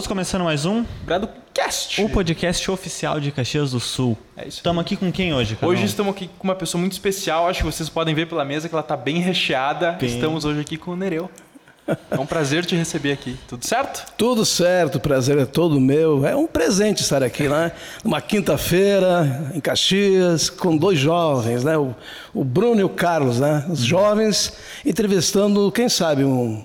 Estamos começando mais um GradoCast. o podcast oficial de Caxias do Sul. É isso. Estamos aqui com quem hoje, Carol? Hoje estamos aqui com uma pessoa muito especial. Acho que vocês podem ver pela mesa que ela está bem recheada. Bem. Estamos hoje aqui com o Nereu. É um prazer te receber aqui. Tudo certo? Tudo certo, o prazer é todo meu. É um presente estar aqui, né? Numa quinta-feira, em Caxias, com dois jovens, né? O, o Bruno e o Carlos, né? Os jovens entrevistando, quem sabe, um,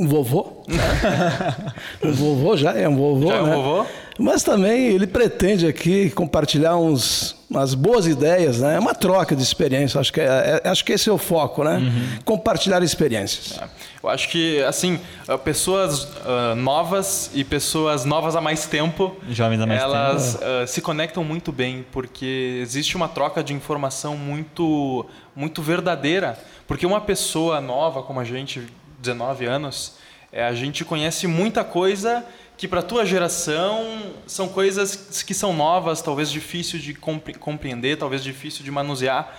um vovô. né? um vovô já é um vovô, Já é um né? vovô? Mas também ele pretende aqui compartilhar uns, umas boas ideias, né? É uma troca de experiência. Acho que, é, é- acho que esse é o foco, né? Compartilhar experiências. Eu acho que, assim, ah, pessoas ah, novas e pessoas novas há mais tempo, Jovens há mais elas ah, se conectam muito bem, porque existe uma troca de informação muito, muito verdadeira. Porque uma pessoa nova como a gente, 19 anos, eh, a gente conhece muita coisa que para tua geração são coisas que são novas, talvez difícil de compre- compreender, talvez difícil de manusear.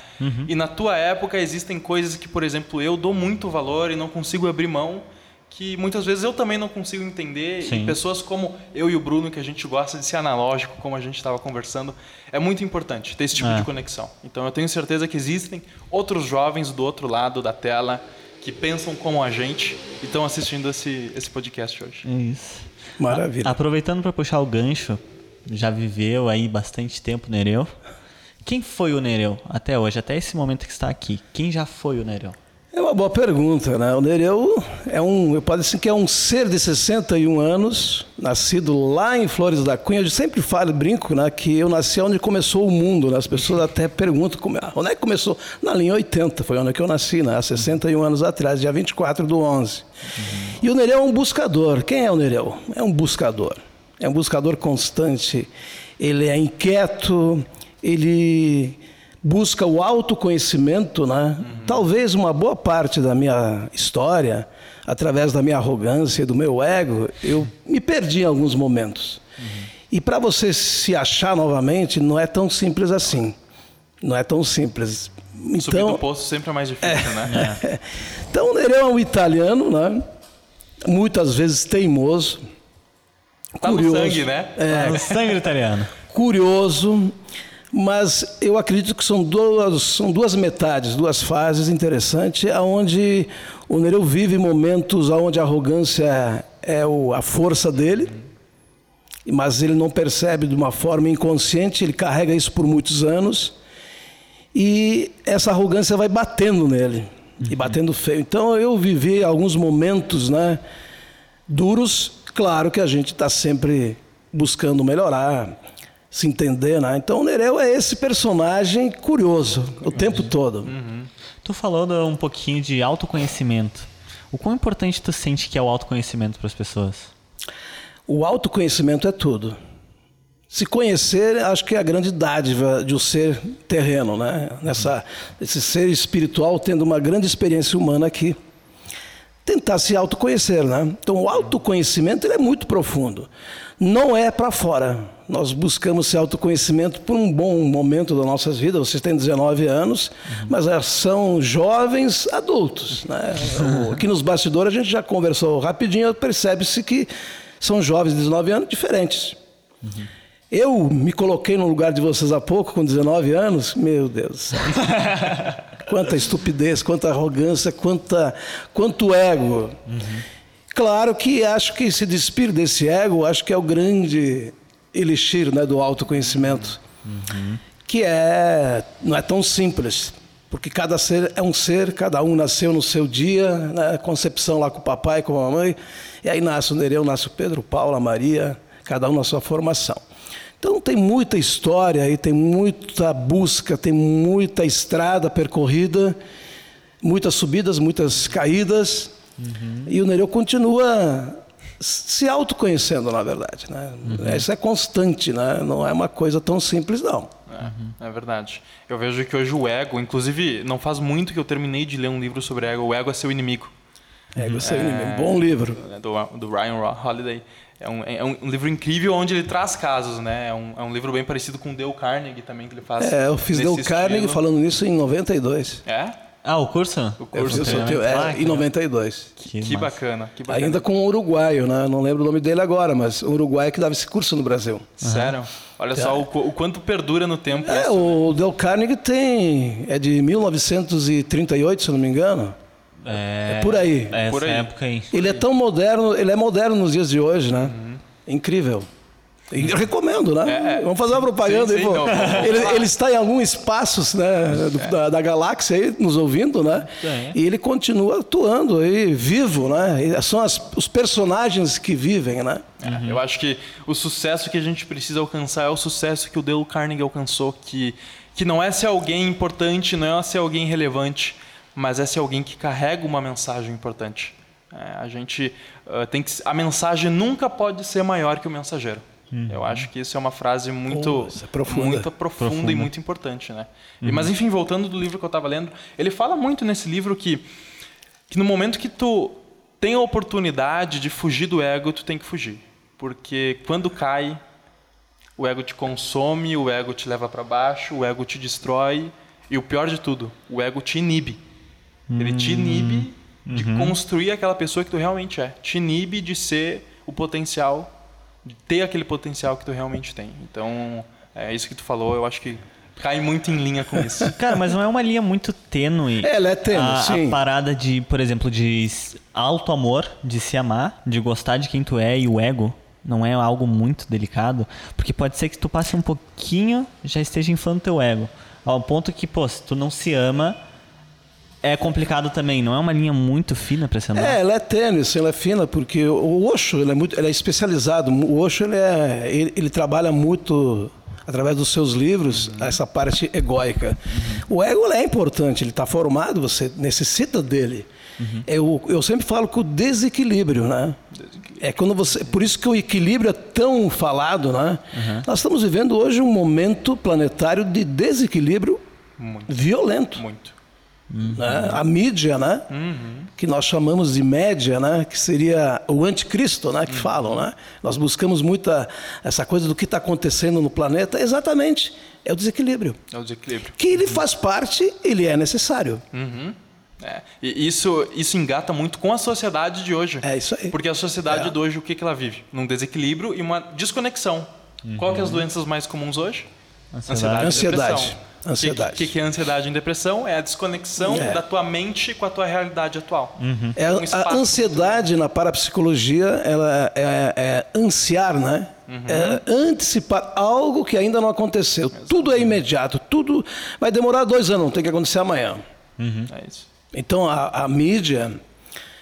E na tua época existem coisas que, por exemplo, eu dou muito valor e não consigo abrir mão, que muitas vezes eu também não consigo entender. Sim. E pessoas como eu e o Bruno, que a gente gosta de ser analógico, como a gente estava conversando, é muito importante ter esse tipo É. de conexão. Então eu tenho certeza que existem outros jovens do outro lado da tela que pensam como a gente e estão assistindo esse, esse podcast hoje. É isso. Maravilha. Aproveitando para puxar o gancho, já viveu aí bastante tempo o Nereu. Quem foi o Nereu até hoje, até esse momento que está aqui? Quem já foi o Nereu? É uma boa pergunta, né? O Nereu é um, eu posso dizer que é um ser de 61 anos, nascido lá em Flores da Cunha. Eu sempre falo, e brinco, né, que eu nasci onde começou o mundo. Né? As pessoas até perguntam como, ah, onde é que começou? Na linha 80, foi onde que eu nasci, né? há 61 anos atrás, dia 24 do 11. E o Nereu é um buscador. Quem é o Nereu? É um buscador. É um buscador constante. Ele é inquieto, ele busca o autoconhecimento, né? Talvez uma boa parte da minha história, através da minha arrogância e do meu ego, eu me perdi em alguns momentos. E para você se achar novamente, não é tão simples assim. Não é tão simples. Subir do Então, poço sempre é mais difícil, né? então o Nereu é um italiano, né? Muitas vezes teimoso, Tá no curioso. sangue, né? É, O sangue italiano. curioso, mas eu acredito que são duas, são duas metades, duas fases interessantes, aonde o Nereu vive momentos onde a arrogância é o- a força dele, mas ele não percebe de uma forma inconsciente, ele carrega isso por muitos anos, e essa arrogância vai batendo nele, e batendo feio. Então eu vivi alguns momentos né, duros, claro que a gente está sempre buscando melhorar, se entender, né? Então o Nereu é esse personagem curioso o tempo todo. Tu falou de um pouquinho de autoconhecimento. O quão importante tu sente que é o autoconhecimento para as pessoas? O autoconhecimento é tudo. Se conhecer, acho que é a grande dádiva de um ser terreno, né? Nessa, esse ser espiritual tendo uma grande experiência humana aqui. Tentar se autoconhecer, né? Então, o autoconhecimento ele é muito profundo. Não é para fora. Nós buscamos esse autoconhecimento por um bom momento das nossas vidas. Vocês têm 19 anos, mas são jovens adultos. Né? Aqui nos bastidores a gente já conversou rapidinho, percebe-se que são jovens de 19 anos diferentes. Eu me coloquei no lugar de vocês há pouco, com 19 anos, meu Deus quanta estupidez, quanta arrogância, quanta, quanto ego. Claro que acho que se despir desse ego, acho que é o grande elixir né, do autoconhecimento, que é não é tão simples, porque cada ser é um ser, cada um nasceu no seu dia, né, concepção lá com o papai, com a mamãe, e aí nasce o Nereu, nasce o Pedro, Paulo, a Maria, cada um na sua formação. Então tem muita história aí, tem muita busca, tem muita estrada percorrida, muitas subidas, muitas caídas. E o Nereu continua se autoconhecendo, na verdade. Né? Isso é constante, né? não é uma coisa tão simples, não. É, é verdade. Eu vejo que hoje o ego, inclusive, não faz muito que eu terminei de ler um livro sobre ego. O ego é seu inimigo. É, você, um bom livro. né, Do, do Ryan Holiday. É um, é um livro incrível onde ele traz casos, né? É um, é um livro bem parecido com o Dale Carnegie também, que ele faz. É, eu fiz Dale Carnegie estilo. falando nisso em 92. É? Ah, o curso? O Eu curso o teu- é, Ah, em 92. Que, massa. bacana, que bacana. Ainda com um uruguaio, né? Não lembro o nome dele agora, mas um uruguaio que dava esse curso no Brasil. Sério? Olha só o, qu- o quanto perdura no tempo É, isso. o Del Carnegie tem. É de 1938, se eu não me engano. É, É por aí. É essa Por aí. época aí. Ele é tão moderno, ele é moderno nos dias de hoje, né? Incrível. Eu recomendo, né? Uhum. É, é. Vamos fazer uma propaganda Sim, aí, sim, não, ele, lá. ele está em algum espaços né, do- da, da galáxia aí, nos ouvindo, né? É. E ele continua atuando aí, vivo, né? E São as- os personagens que vivem, né? É, Eu acho que o sucesso que a gente precisa alcançar é o sucesso que o Dale Carnegie alcançou, que, que não é ser alguém importante, não é ser alguém relevante, mas é ser alguém que carrega uma mensagem importante. É, a gente ah, tem que a mensagem nunca pode ser maior que o mensageiro. Eu acho que isso é uma frase muito isso é profunda. muito profunda, e muito importante, né? E, mas enfim, voltando do livro que eu estava lendo, ele fala muito nesse livro que que no momento que tu tem a oportunidade de fugir do ego, tu tem que fugir. Porque quando cai, o ego te consome, o ego te leva para baixo, o ego te destrói e o pior de tudo, o ego te inibe. Ele te inibe de construir aquela pessoa que tu realmente é. Te inibe de ser o potencial, ter aquele potencial que tu realmente tem. Então, é isso que tu falou, eu acho que cai muito em linha com isso. Cara, mas não é uma linha muito tênue. Ela é tênue, a, sim. A parada de, por exemplo, de alto amor, de se amar, de gostar de quem tu é e o ego. Não é algo muito delicado, porque pode ser que tu passe um pouquinho, já esteja inflando teu ego. Ao ponto que, pô, se tu não se ama, é complicado também. Não é uma linha muito fina pra se amar. É, ela é tênue, ela é fina, porque o Osho ele é, muito, ele é especializado. O Osho ele, é, ele, ele trabalha muito, através dos seus livros, essa parte egóica. O ego é importante, ele está formado, você necessita dele. Eu, eu sempre falo que o desequilíbrio, né? É quando você, por isso que o equilíbrio é tão falado, né? Nós estamos vivendo hoje um momento planetário de desequilíbrio Muito. violento Muito. Né? a mídia, né? que nós chamamos de média, né? que seria o anticristo, né? que falam. Né? Nós buscamos muita essa coisa do que está acontecendo no planeta, exatamente, é o desequilíbrio. É o desequilíbrio. Que ele faz parte, ele é necessário. É, e isso, isso engata muito com a sociedade de hoje. É isso aí. Porque a sociedade É. de hoje, o que, que ela vive? Num desequilíbrio e uma desconexão. Qual que é as doenças mais comuns hoje? Ansiedade. Ansiedade. O que, que, que é ansiedade e depressão? É a desconexão É. da tua mente com a tua realidade atual. É, Um a ansiedade na parapsicologia ela é, é ansiar, né? É antecipar algo que ainda não aconteceu. Tudo é imediato, tudo vai demorar dois anos, não tem que acontecer amanhã. É isso. Então a, a mídia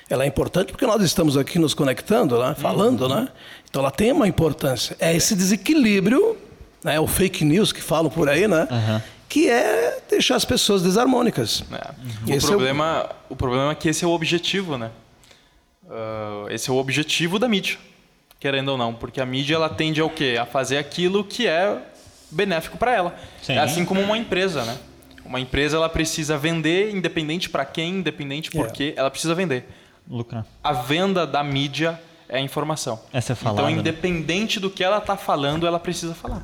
ela é importante porque nós estamos aqui nos conectando, né? falando, né? Então ela tem uma importância. É esse desequilíbrio, né? o fake news que falam por aí, né? Que é deixar as pessoas desarmônicas. É. Esse é O, o- problema, o problema é que esse é o objetivo, né? Ah, esse é o objetivo da mídia, querendo ou não. Porque a mídia ela tende ao quê? A fazer aquilo que é benéfico para ela. Sim. É assim como uma empresa, né? Uma empresa ela precisa vender, independente para quem, independente por É. quê, ela precisa vender. Lucrar. A venda da mídia é a informação. Essa é falada, Então, né? independente do que ela está falando, ela precisa falar.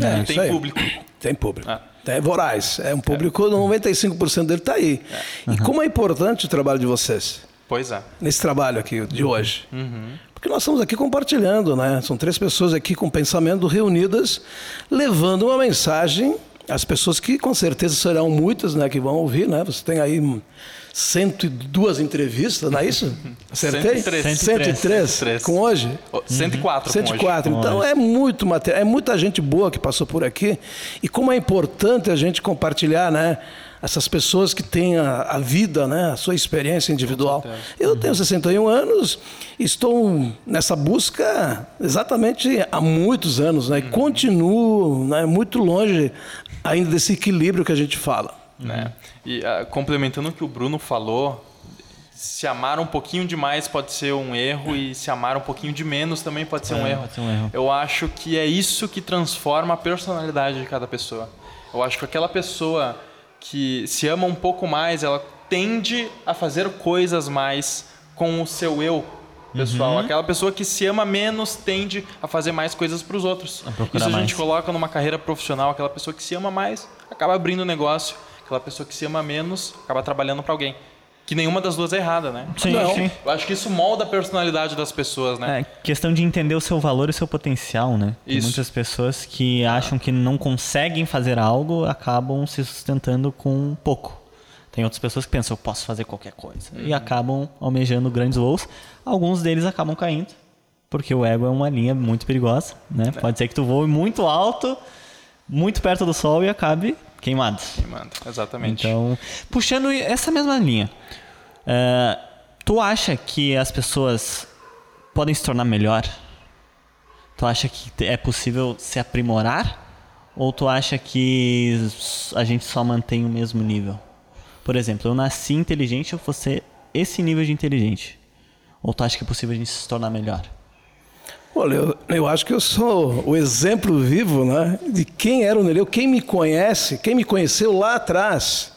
É, tem isso aí. público. Tem público. É. É voraz. É um público, 95% dele está aí. E como é importante o trabalho de vocês? Pois é. nesse trabalho aqui de hoje. Uhum. Porque nós estamos aqui compartilhando, né? São três pessoas aqui com pensamento reunidas, levando uma mensagem às pessoas que com certeza serão muitas, né? Que vão ouvir, né? Você tem aí 102 entrevistas, não é isso? Acertei? 103. 103. 103. Com hoje? Oh, 104 com hoje. 104. Então é muito material, é muita gente boa que passou por aqui. E como é importante a gente compartilhar, né? Essas pessoas que têm a, a vida, né? A sua experiência individual. Eu tenho 61 anos, estou nessa busca exatamente há muitos anos, né? E continuo né, muito longe ainda desse equilíbrio que a gente fala. Né? E ah, complementando o que o Bruno falou, se amar um pouquinho demais pode ser um erro e se amar um pouquinho de menos também pode ser, um, É, erro. pode ser um erro. Eu acho que é isso que transforma a personalidade de cada pessoa. Eu acho que aquela pessoa que se ama um pouco mais, ela tende a fazer coisas mais com o seu eu pessoal. Uhum. Aquela pessoa que se ama menos tende a fazer mais coisas para os outros. Isso a gente mais. coloca numa carreira profissional, aquela pessoa que se ama mais acaba abrindo um negócio, Aquela pessoa que se ama menos acaba trabalhando para alguém. Que nenhuma das duas é errada, né? Sim, Não. sim. Eu acho que isso molda a personalidade das pessoas, né? É questão de entender o seu valor e o seu potencial, né? Tem Isso. muitas pessoas que acham que não conseguem fazer algo, acabam se sustentando com pouco. Tem outras pessoas que pensam, eu posso fazer qualquer coisa. E acabam almejando grandes voos. Alguns deles acabam caindo, porque o ego é uma linha muito perigosa, né? Pode ser que tu voe muito alto, muito perto do sol e acabe queimado. Quem manda, exatamente. Então, puxando essa mesma linha, eh, tu acha que as pessoas podem se tornar melhor? Tu acha que é possível se aprimorar? Ou tu acha que a gente só mantém o mesmo nível? Por exemplo, eu nasci inteligente, eu vou ser esse nível de inteligente. Ou tu acha que é possível a gente se tornar melhor? Olha, eu, eu acho que eu sou o exemplo vivo né, de quem era o Nereu, quem me conhece, quem me conheceu lá atrás.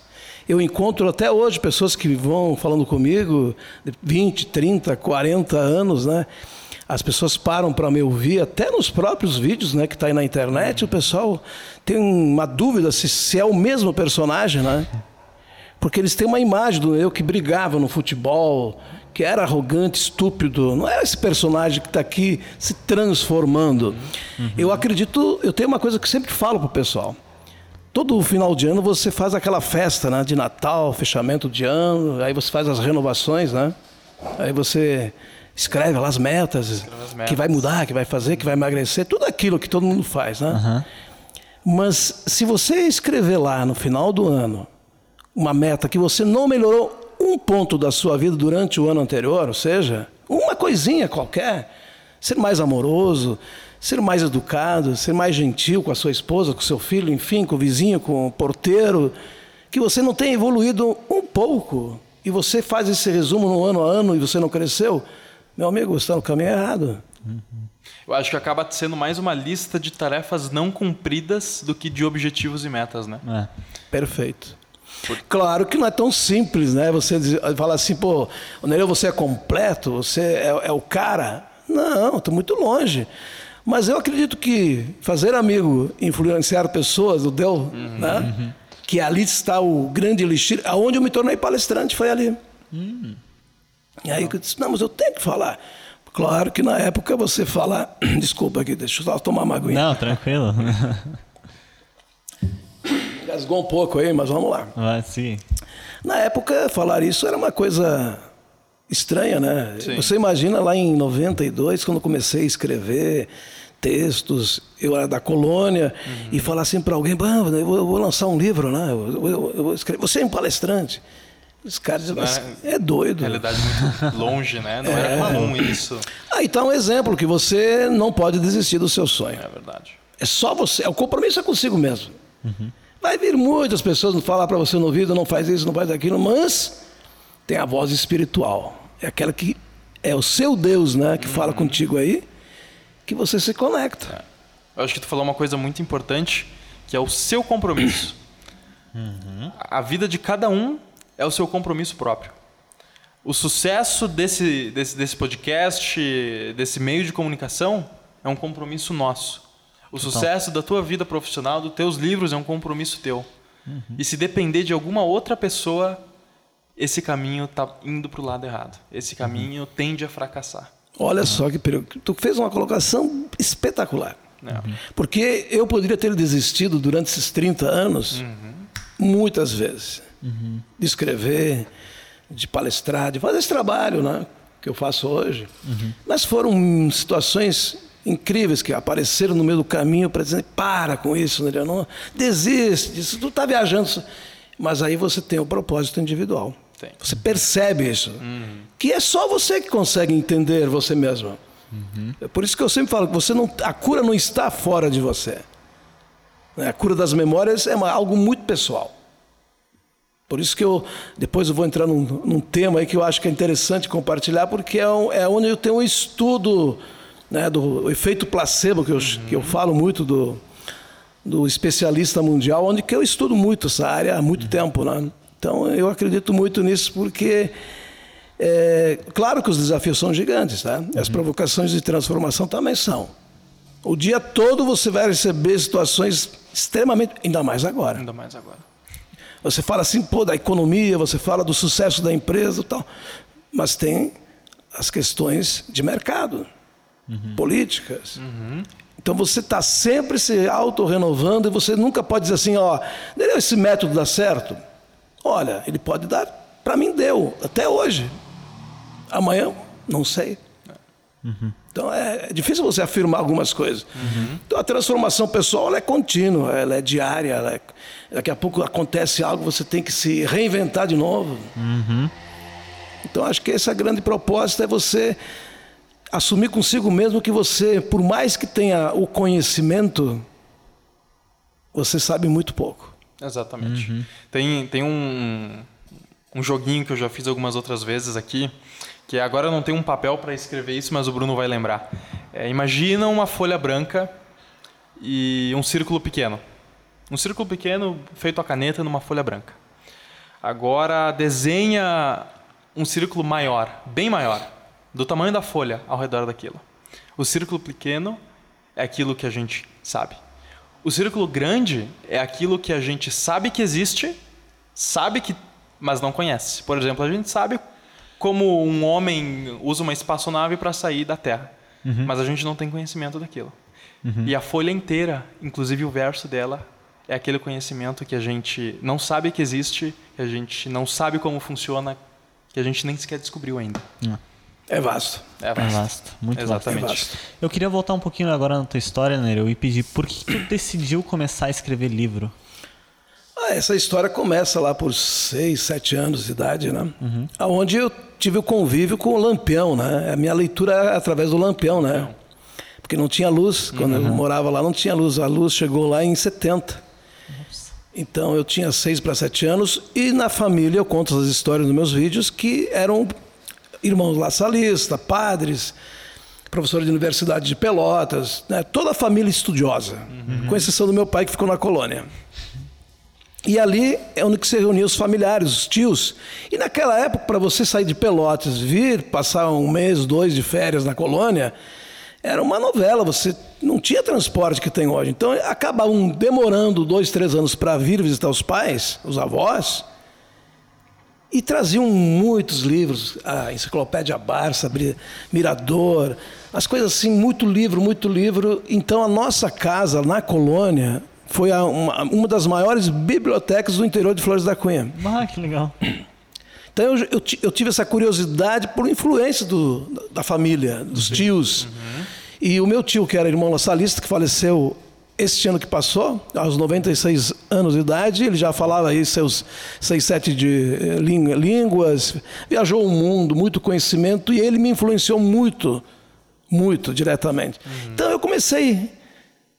Eu encontro até hoje pessoas que vão falando comigo, de 20, 30, 40 anos, né? As pessoas param para me ouvir, até nos próprios vídeos né, que está aí na internet, o pessoal tem uma dúvida se, se é o mesmo personagem, né? Porque eles têm uma imagem do eu que brigava no futebol, que era arrogante, estúpido. Não é esse personagem que está aqui se transformando. Eu acredito, eu tenho uma coisa que sempre falo para o pessoal. Todo final de ano você faz aquela festa né, de Natal, fechamento de ano, aí você faz as renovações, né? Aí você escreve lá as metas, as metas. que vai mudar, que vai fazer, que vai emagrecer, tudo aquilo que todo mundo faz, né? Aham. Mas se você escrever lá no final do ano uma meta que você não melhorou um ponto da sua vida durante o ano anterior, ou seja, uma coisinha qualquer, ser mais amoroso, ser mais educado, ser mais gentil com a sua esposa, com o seu filho, enfim, com o vizinho, com o porteiro, que você não tenha evoluído um pouco e você faz esse resumo no ano a ano e você não cresceu, meu amigo, você está no caminho errado. Eu acho que acaba sendo mais uma lista de tarefas não cumpridas do que de objetivos e metas, né? É. Perfeito. Claro que não é tão simples, né? Você diz- fala assim, pô, Nereu, você é completo, você é, é o cara. Não, estou muito longe. Mas eu acredito que fazer amigo, influenciar pessoas, o Deu, né? Que ali está o grande elixir, aonde eu me tornei palestrante, foi ali. E aí eu disse, não, mas eu tenho que falar. Claro que na época você fala, desculpa aqui, deixa eu só tomar uma aguinha. Não, tranquilo. Gasgou um pouco aí, mas vamos lá. Ah, sim. Na época, falar isso era uma coisa estranha, né? Sim. Você imagina lá em 92, quando eu comecei a escrever textos, eu era da colônia, e falar assim para alguém, "Bah, eu vou, eu vou lançar um livro, né? Eu, eu- eu vou escrever. Você é um palestrante. Os caras dizem, "Mas é- é doido. Realidade muito longe, né? Não É. era comum isso. Aí está um exemplo que você não pode desistir do seu sonho. É verdade. É só você. O compromisso é consigo mesmo. Vai vir muitas pessoas falar para você no ouvido, não faz isso, não faz aquilo, mas tem a voz espiritual. É aquela que é o seu Deus, né, que fala contigo aí, que você se conecta. Eu acho que tu falou uma coisa muito importante, que é o seu compromisso. A vida de cada um é o seu compromisso próprio. O sucesso desse, desse, desse podcast, desse meio de comunicação, é um compromisso nosso. O sucesso da tua vida profissional, dos teus livros, é um compromisso teu. E se depender de alguma outra pessoa, esse caminho está indo para o lado errado. Esse caminho tende a fracassar. Olha só que período. Tu fez uma colocação espetacular. né? Porque eu poderia ter desistido durante esses 30 anos, muitas vezes, de escrever, de palestrar, de fazer esse trabalho né, que eu faço hoje. Mas foram situações incríveis que apareceram no meio do caminho para dizer, para com isso, não, desiste disso, tu está viajando. Mas aí você tem o propósito individual. Tem. Você percebe isso. Que é só você que consegue entender você mesmo. É por isso que eu sempre falo que você não, a cura não está fora de você. Né? A cura das memórias é uma- algo muito pessoal. Por isso que eu depois eu vou entrar num, num tema aí que eu acho que é interessante compartilhar, porque é, um- é onde eu tenho um estudo né, do efeito placebo, que eu, que eu falo muito do, do especialista mundial, onde que eu estudo muito essa área há muito tempo. Né? Então eu acredito muito nisso porque é, claro que os desafios são gigantes, tá? As provocações de transformação também são. O dia todo você vai receber situações extremamente, ainda mais agora. Ainda mais agora. Você fala assim, pô, da economia, você fala do sucesso da empresa e tal. Mas tem as questões de mercado, uhum. políticas. Uhum. Então você está sempre se auto-renovando e você nunca pode dizer assim, ó, esse método dá certo? Olha, ele pode dar, para mim deu, até hoje. Amanhã, não sei. Uhum. Então é, é, difícil você afirmar algumas coisas. Uhum. Então a transformação pessoal é contínua, ela é diária. Ela é, daqui a pouco acontece algo, você tem que se reinventar de novo. Uhum. Então acho que essa grande proposta é você assumir consigo mesmo que você, por mais que tenha o conhecimento, você sabe muito pouco. Exatamente. Uhum. Tem, tem um, um joguinho que eu já fiz algumas outras vezes aqui, que agora eu não tenho um papel para escrever isso, mas o Bruno vai lembrar. É, imagina uma folha branca e um círculo pequeno. Um círculo pequeno feito a caneta numa folha branca. Agora desenha um círculo maior, bem maior, do tamanho da folha ao redor daquilo. O círculo pequeno é aquilo que a gente sabe. O círculo grande é aquilo que a gente sabe que existe, sabe que, mas não conhece. Por exemplo, a gente sabe como um homem usa uma espaçonave para sair da Terra, uhum. mas a gente não tem conhecimento daquilo. Uhum. E a folha inteira, inclusive o verso dela, é aquele conhecimento que a gente não sabe que existe, que a gente não sabe como funciona, que a gente nem sequer descobriu ainda. É vasto. É vasto. É vasto. Muito Exatamente. vasto. Eu queria voltar um pouquinho agora na tua história, Nereu, e pedir por que tu decidiu começar a escrever livro? Ah, essa história começa lá por seis, sete anos de idade, né? Uhum. Onde eu tive o convívio com o Lampião, né? A minha leitura é através do Lampião, né? Porque não tinha luz. Quando uhum. eu morava lá, não tinha luz. A luz chegou lá em 70. Então eu tinha seis para sete anos e na família eu conto as histórias nos meus vídeos que eram irmãos laçalistas, padres, professor de universidade de Pelotas, né? toda a família estudiosa, uhum. com exceção do meu pai que ficou na colônia. E ali é onde se reuniam os familiares, os tios. E naquela época, para você sair de Pelotas, vir, passar um mês, dois de férias na colônia, era uma novela, você não tinha transporte que tem hoje. Então acabavam demorando dois, três anos para vir visitar os pais, os avós, e traziam muitos livros, a Enciclopédia Barça, Mirador, as coisas assim, muito livro, muito livro. Então a nossa casa na colônia foi uma, uma das maiores bibliotecas do interior de Flores da Cunha. Ah, que legal. Então eu, eu, eu tive essa curiosidade por influência do, da família, dos tios. Uhum. E o meu tio, que era irmão laçalista, que faleceu este ano que passou, aos 96 anos de idade, ele já falava aí seus seis, sete de eh, línguas, viajou o mundo, muito conhecimento, e ele me influenciou muito, muito diretamente. Uhum. Então eu comecei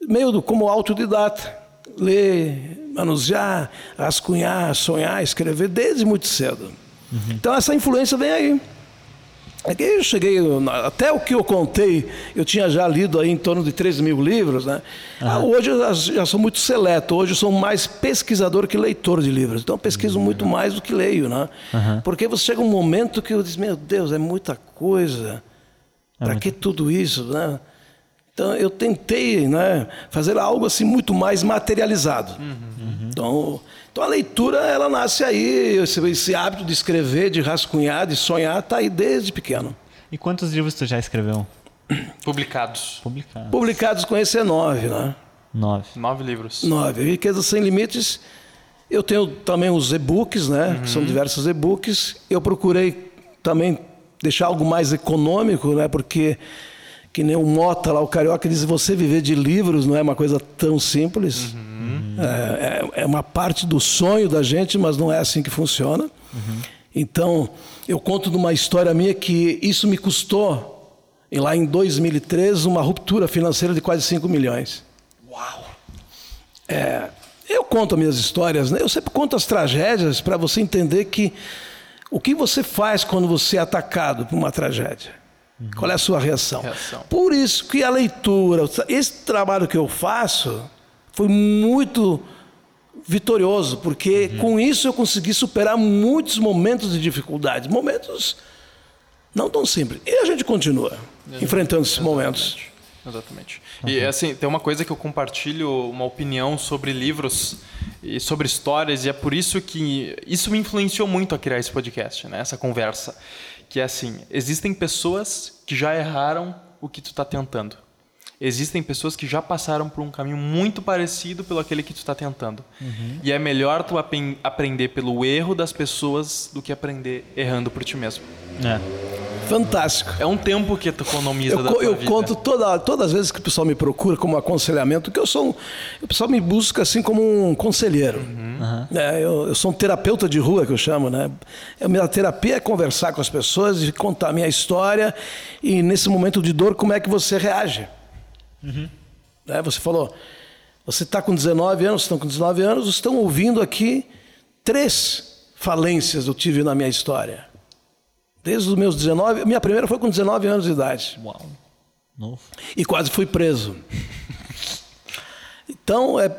meio do, como autodidata, ler, manusear, rascunhar, sonhar, escrever desde muito cedo. Uhum. Então essa influência vem aí. Aqui eu cheguei, até o que eu contei, eu tinha já lido aí em torno de 13 mil livros, né? Uhum. Hoje eu já sou muito seleto, hoje eu sou mais pesquisador que leitor de livros. Então eu pesquiso uhum. muito mais do que leio, né? Uhum. Porque você chega um momento que eu diz, meu Deus, é muita coisa. É Para que tudo isso, né? Então eu tentei né, fazer algo assim muito mais materializado. Uhum. Então, então a leitura ela nasce aí, esse, esse, hábito de escrever, de rascunhar, de sonhar, está aí desde pequeno. E quantos livros tu já escreveu? Publicados. Publicados. Publicados com esse é nove, né? Nove. Nove livros. Nove. Riqueza Sem Limites. Eu tenho também os e-books, né? Uhum. Que são diversos e-books. Eu procurei também deixar algo mais econômico, né? Porque que nem o Mota lá, o Carioca diz, você viver de livros não é uma coisa tão simples. Uhum. É, é, é, uma parte do sonho da gente, mas não é assim que funciona. Uhum. Então, eu conto de uma história minha que isso me custou, lá em 2013, uma ruptura financeira de quase 5 milhões. Uau! É, eu conto minhas histórias, né? eu sempre conto as tragédias para você entender que o que você faz quando você é atacado por uma tragédia. Uhum. Qual é a sua reação? reação? Por isso que a leitura, esse trabalho que eu faço, foi muito vitorioso, porque uhum. com isso eu consegui superar muitos momentos de dificuldade, momentos não tão simples. E a gente continua enfrentando esses momentos. Exatamente. E assim, tem uma coisa que eu compartilho, uma opinião sobre livros e sobre histórias, e é por isso que isso me influenciou muito a criar esse podcast, né? essa conversa. Que é assim, existem pessoas que já erraram o que tu está tentando. Existem pessoas que já passaram por um caminho muito parecido pelo aquele que tu está tentando. Uhum. E é melhor tu aprender pelo erro das pessoas do que aprender errando por ti mesmo. É. Fantástico. É um tempo que tu economiza Eu, da tua eu vida. conto toda, todas as vezes que o pessoal me procura como aconselhamento, que eu sou um, o pessoal me busca assim como um conselheiro. É, eu, eu sou um terapeuta de rua que eu chamo, né? A minha terapia é conversar com as pessoas e contar a minha história e nesse momento de dor como é que você reage. Né? Você falou, você está com 19 anos, estão com 19 anos, estão ouvindo aqui três falências eu tive na minha história. Desde os meus 19, minha primeira foi com 19 anos de idade Uau. Novo. e quase fui preso. Então, é,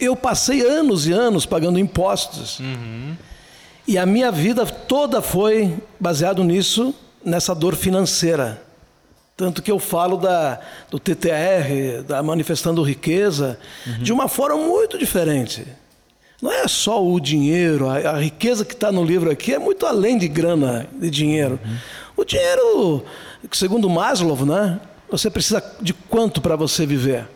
eu passei anos e anos pagando impostos. E a minha vida toda foi baseado nisso, nessa dor financeira. Tanto que eu falo da, do TTR, da Manifestando Riqueza, de uma forma muito diferente. Não é só o dinheiro, a, a riqueza que está no livro aqui é muito além de grana, de dinheiro. O dinheiro, segundo Maslow, né? Você precisa de quanto para você viver?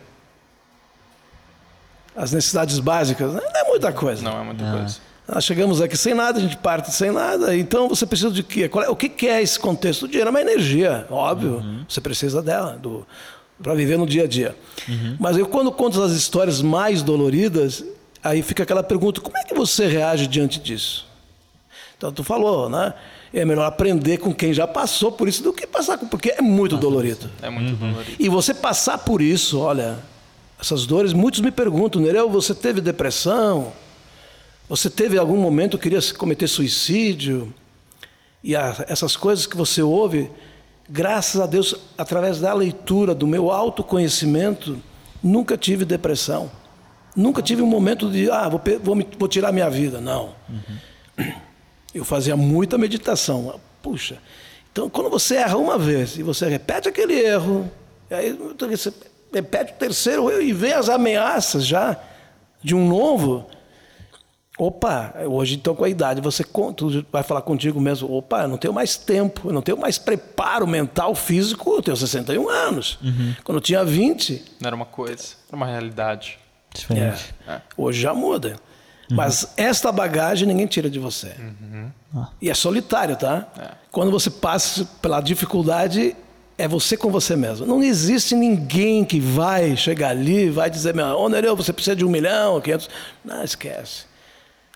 As necessidades básicas, né? não é muita coisa. Não é muita coisa. Nós chegamos aqui sem nada, a gente parte sem nada. Então você precisa de quê? Qual é- o que que é esse contexto? O dinheiro é uma energia, óbvio. Você precisa dela para viver no dia a dia. Mas eu, quando conto as histórias mais doloridas, aí fica aquela pergunta: como é que você reage diante disso? Então tu falou, né? É melhor aprender com quem já passou por isso do que passar com. Porque é muito dolorido. É muito dolorido. E você passar por isso, olha, essas dores, muitos me perguntam, Nereu, você teve depressão? Você teve algum momento queria cometer suicídio? E a- essas coisas que você ouve, graças a Deus, através da leitura, do meu autoconhecimento, nunca tive depressão. Nunca tive um momento de, ah, vou, vou, me- vou tirar minha vida. Não. Eu fazia muita meditação. Puxa. Então, quando você erra uma vez e você repete aquele erro, aí você repete o terceiro erro e vê as ameaças já de um novo. Opa, hoje então com a idade você vai falar contigo mesmo, opa, eu não tenho mais tempo, eu não tenho mais preparo mental, físico, eu tenho 61 anos. Quando eu tinha 20, Não era uma coisa, era uma realidade. Diferente. É. Hoje já muda. Mas esta bagagem ninguém tira de você. Ah. E é solitário, tá? Quando você passa pela dificuldade, é você com você mesmo. Não existe ninguém que vai chegar ali e vai dizer, meu, ô Nereu, você precisa de um milhão, quinhentos. Não, esquece.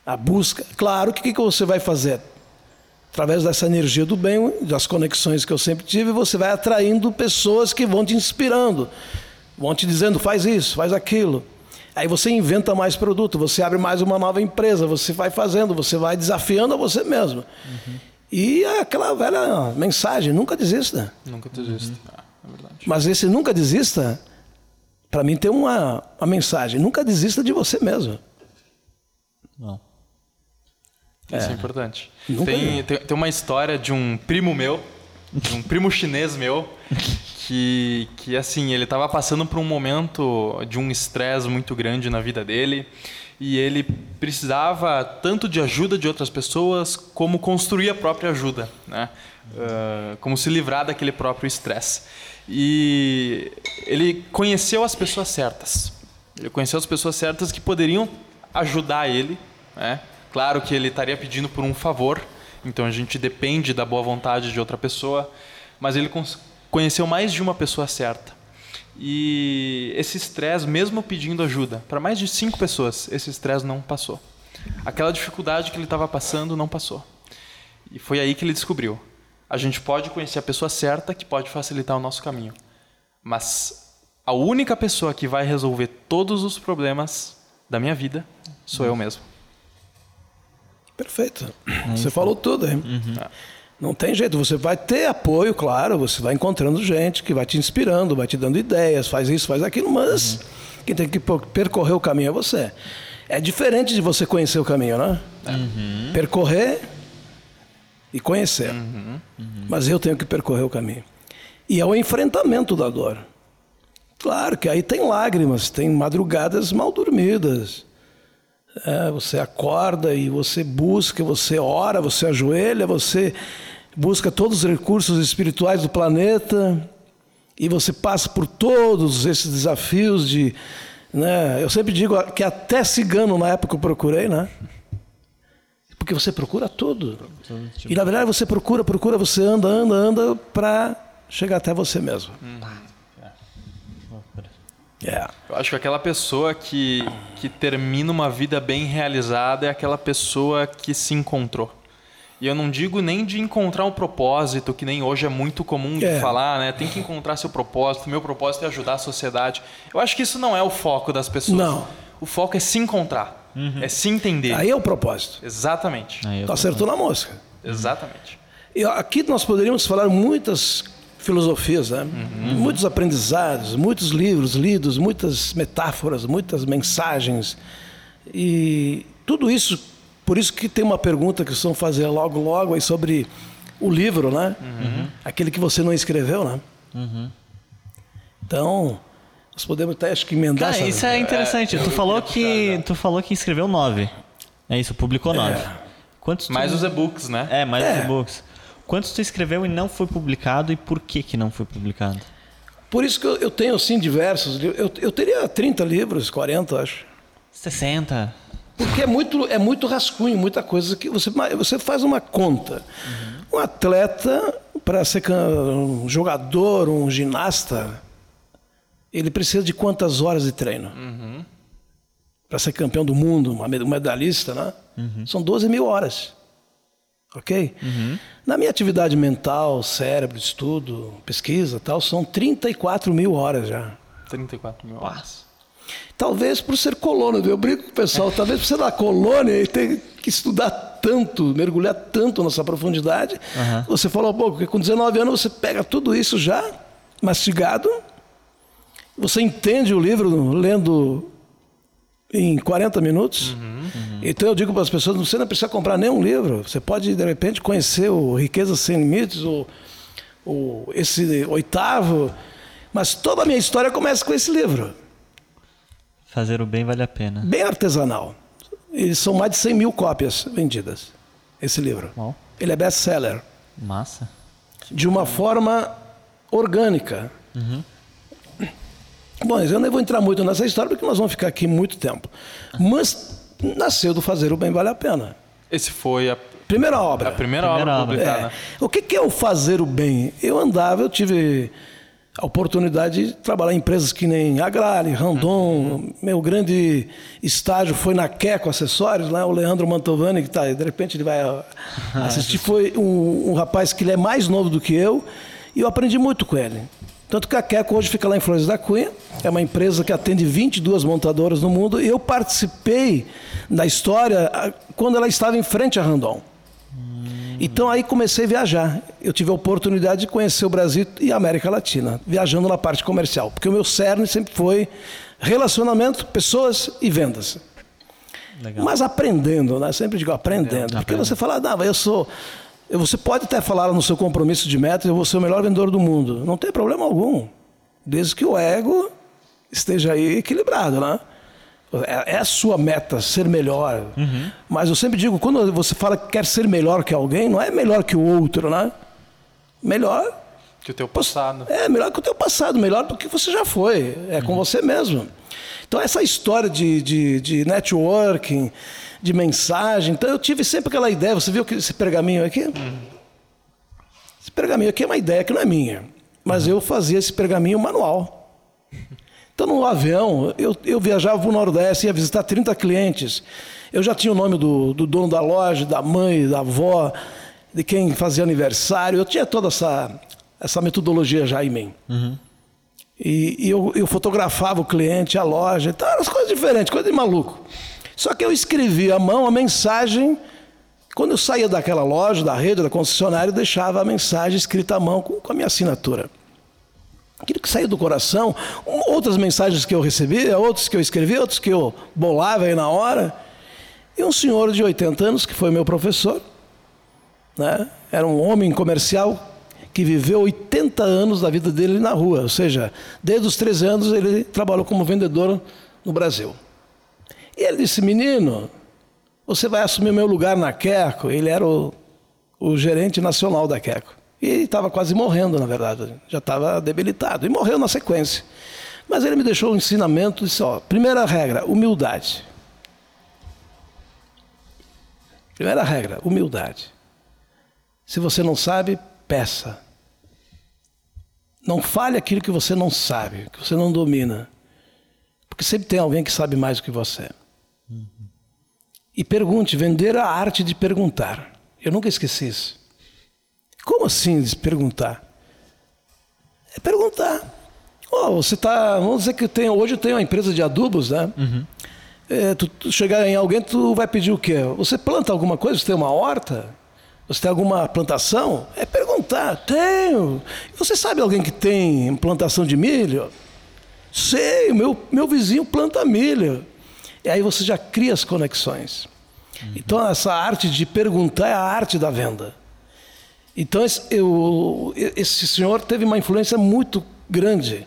A busca. Claro, o que, que você vai fazer? Através dessa energia do bem, das conexões que eu sempre tive, você vai atraindo pessoas que vão te inspirando, vão te dizendo, faz isso, faz aquilo. Aí você inventa mais produto, você abre mais uma nova empresa, você vai fazendo, você vai desafiando a você mesmo. E é aquela velha mensagem, nunca desista. Nunca desista. Ah, é verdade. Mas esse nunca desista, para mim tem uma, uma mensagem, nunca desista de você mesmo. Não. Isso é importante. Nunca Tem, tem, tem uma história de um primo meu, de um primo chinês meu, que, que assim, ele estava passando por um momento de um estresse muito grande na vida dele e ele precisava tanto de ajuda de outras pessoas como construir a própria ajuda, né? Ah, como se livrar daquele próprio estresse. E ele conheceu as pessoas certas. Ele conheceu as pessoas certas que poderiam ajudar ele, né? Claro que ele estaria pedindo por um favor, então a gente depende da boa vontade de outra pessoa, mas ele conheceu mais de uma pessoa certa. E esse estresse, mesmo pedindo ajuda, para mais de cinco pessoas, esse estresse não passou. Aquela dificuldade que ele estava passando não passou. E foi aí que ele descobriu: a gente pode conhecer a pessoa certa que pode facilitar o nosso caminho, mas a única pessoa que vai resolver todos os problemas da minha vida sou eu mesmo. Perfeito. Você falou tudo, hein? Não tem jeito, você vai ter apoio, claro, você vai encontrando gente que vai te inspirando, vai te dando ideias, faz isso, faz aquilo, mas quem tem que per- percorrer o caminho é você. É diferente de você conhecer o caminho, né? Percorrer e conhecer. Mas eu tenho que percorrer o caminho. E é o enfrentamento da dor. Claro que aí tem lágrimas, tem madrugadas mal dormidas. É, você acorda e você busca, você ora, você ajoelha, você busca todos os recursos espirituais do planeta e você passa por todos esses desafios de. Né, eu sempre digo que até cigano na época eu procurei, né? Porque você procura tudo. E na verdade você procura, procura, você anda, anda, anda para chegar até você mesmo. Hum. É. Eu acho que aquela pessoa que, que termina uma vida bem realizada é aquela pessoa que se encontrou. E eu não digo nem de encontrar um propósito, que nem hoje é muito comum de é. falar, né? Tem que encontrar seu propósito, meu propósito é ajudar a sociedade. Eu acho que isso não é o foco das pessoas. Não. O foco é se encontrar, uhum. é se entender. Aí é o propósito. Exatamente. Aí é tu acertou na mosca. Exatamente. E aqui nós poderíamos falar muitas filosofias, né? Uhum. muitos aprendizados, muitos livros lidos, muitas metáforas, muitas mensagens. E tudo isso, por isso que tem uma pergunta que vão fazer logo, logo aí sobre o livro, né? Uhum. Aquele que você não escreveu, né? Uhum. Então, nós podemos até acho que emendar. Cara, isso é interessante. É, tu falou que tu falou que escreveu nove. É isso, publicou nove. É. Quantos mais tu... os e-books, né? É, mais é. os e-books. Quantos tu escreveu e não foi publicado e por que, que não foi publicado? Por isso que eu, eu tenho, sim, diversos. Eu, eu teria 30 livros, 40, acho. 60. Porque é muito, é muito rascunho, muita coisa que você, você faz uma conta. Uhum. Um atleta, para ser um jogador, um ginasta, ele precisa de quantas horas de treino? Uhum. Para ser campeão do mundo, um medalhista, né? Uhum. São 12 mil horas ok? Uhum. Na minha atividade mental, cérebro, estudo, pesquisa tal, são 34 mil horas já. 34 mil horas. Talvez por ser colônia, eu brinco com o pessoal, talvez por ser da colônia e ter que estudar tanto, mergulhar tanto nessa profundidade. Uhum. Você falou, pô, porque com 19 anos você pega tudo isso já mastigado, você entende o livro lendo em 40 minutos. Uhum. Uhum. Então eu digo para as pessoas: você não precisa comprar nenhum livro. Você pode, de repente, conhecer o Riqueza Sem Limites, o, o, esse oitavo. Mas toda a minha história começa com esse livro. Fazer o bem vale a pena. Bem artesanal. Eles são mais de 100 mil cópias vendidas, esse livro. Bom. Ele é best-seller. Massa. De uma forma orgânica. Uhum. Bom, eu nem vou entrar muito nessa história porque nós vamos ficar aqui muito tempo. Mas nasceu do Fazer o Bem Vale a Pena. Esse foi a primeira obra. A primeira, primeira obra publicada. É. O que é o Fazer o Bem? Eu andava, eu tive a oportunidade de trabalhar em empresas que nem Agrale, Randon. Uhum. Meu grande estágio foi na Queco Acessórios, lá o Leandro Mantovani, que está de repente ele vai assistir, foi um, um rapaz que ele é mais novo do que eu, e eu aprendi muito com ele. Tanto que a Queco hoje fica lá em Flores da Cunha, é uma empresa que atende 22 montadoras no mundo, e eu participei da história quando ela estava em frente a Randon. Então aí comecei a viajar. Eu tive a oportunidade de conhecer o Brasil e a América Latina, viajando na parte comercial, porque o meu cerne sempre foi relacionamento, pessoas e vendas. Legal. Mas aprendendo, né? Sempre digo aprendendo. Porque você fala, não, eu sou você pode até falar no seu compromisso de meta, eu vou ser o melhor vendedor do mundo. Não tem problema algum. Desde que o ego esteja aí equilibrado, né? É, é a sua meta ser melhor. Uhum. Mas eu sempre digo, quando você fala que quer ser melhor que alguém, não é melhor que o outro, né? Melhor que o teu passado. É, melhor que o teu passado, melhor do que você já foi. É uhum. com você mesmo. Então, essa história de, de, de networking, de mensagem. Então eu tive sempre aquela ideia. Você viu esse pergaminho aqui? Esse pergaminho aqui é uma ideia que não é minha. Mas eu fazia esse pergaminho manual. Então no avião, eu, eu viajava para o Nordeste, ia visitar 30 clientes. Eu já tinha o nome do, do dono da loja, da mãe, da avó, de quem fazia aniversário. Eu tinha toda essa, essa metodologia já em mim. Uhum. E, e eu, eu, fotografava o cliente, a loja, então eram as coisas diferentes, coisa de maluco. Só que eu escrevi à mão a mensagem. Quando eu saía daquela loja, da rede, da concessionária, eu deixava a mensagem escrita à mão com, a minha assinatura. Aquilo que saía do coração, outras mensagens que eu recebia, outras que eu escrevia, outras que eu bolava aí na hora. E um senhor de 80 anos, que foi meu professor, né? era um homem comercial, que viveu 80 anos da vida dele na rua, ou seja, desde os 13 anos ele trabalhou como vendedor no Brasil. E ele disse: Menino, você vai assumir meu lugar na Queco. Ele era o, o gerente nacional da Queco. E estava quase morrendo, na verdade, já estava debilitado. E morreu na sequência. Mas ele me deixou um ensinamento: disse, ó, primeira regra, humildade. Primeira regra, humildade. Se você não sabe, peça. Não fale aquilo que você não sabe, que você não domina. Porque sempre tem alguém que sabe mais do que você. Uhum. E pergunte, vender a arte de perguntar. Eu nunca esqueci isso. Como assim de perguntar? É perguntar. Oh, você está. Vamos dizer que eu tenho, hoje eu tenho uma empresa de adubos, né? Uhum. É, tu, tu, chegar em alguém, tu vai pedir o quê? Você planta alguma coisa? Você tem uma horta? Você tem alguma plantação? É perguntar. Tenho. Você sabe alguém que tem plantação de milho? Sei, meu, meu vizinho planta milho. E aí você já cria as conexões. Uhum. Então, essa arte de perguntar é a arte da venda. Então, esse, eu, esse senhor teve uma influência muito grande,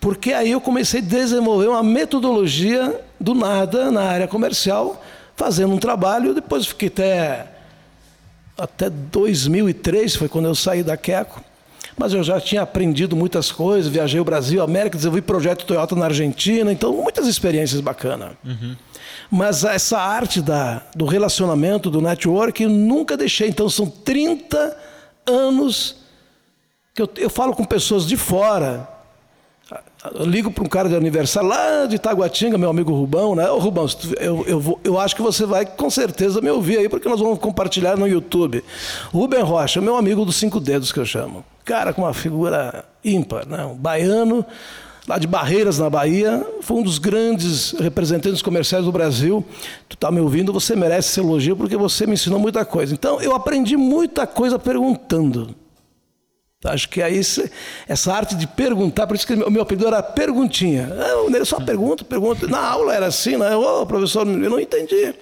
porque aí eu comecei a desenvolver uma metodologia do nada na área comercial, fazendo um trabalho. Depois fiquei até, até 2003, foi quando eu saí da Queco mas eu já tinha aprendido muitas coisas, viajei o Brasil, América, desenvolvi projeto Toyota na Argentina, então muitas experiências bacanas. Uhum. Mas essa arte da, do relacionamento, do network, eu nunca deixei. Então são 30 anos que eu, eu falo com pessoas de fora, eu ligo para um cara de aniversário lá de Taguatinga, meu amigo Rubão, né? Ô Rubão, eu, eu, vou, eu acho que você vai com certeza me ouvir aí, porque nós vamos compartilhar no YouTube. Rubem Rocha, meu amigo dos cinco dedos que eu chamo. Cara com uma figura ímpar, né? Um baiano, lá de Barreiras, na Bahia, foi um dos grandes representantes comerciais do Brasil. Tu está me ouvindo, você merece esse elogio, porque você me ensinou muita coisa. Então, eu aprendi muita coisa perguntando. Acho que aí essa arte de perguntar, por isso que o meu apelido era Perguntinha. Eu só pergunta, pergunta. Na aula era assim, né? Ô, professor, eu não entendi.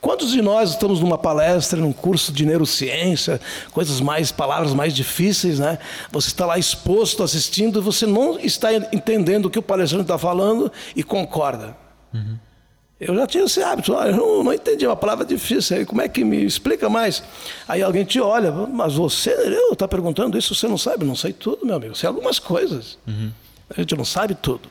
Quantos de nós estamos numa palestra, num curso de neurociência, coisas mais, palavras mais difíceis, né? Você está lá exposto, assistindo, e você não está entendendo o que o palestrante está falando e concorda. Uhum. Eu já tinha esse hábito, eu não, não entendi uma palavra difícil, aí como é que me explica mais? Aí alguém te olha, mas você está perguntando isso, você não sabe? Não sei tudo, meu amigo, sei algumas coisas. Uhum. A gente não sabe tudo.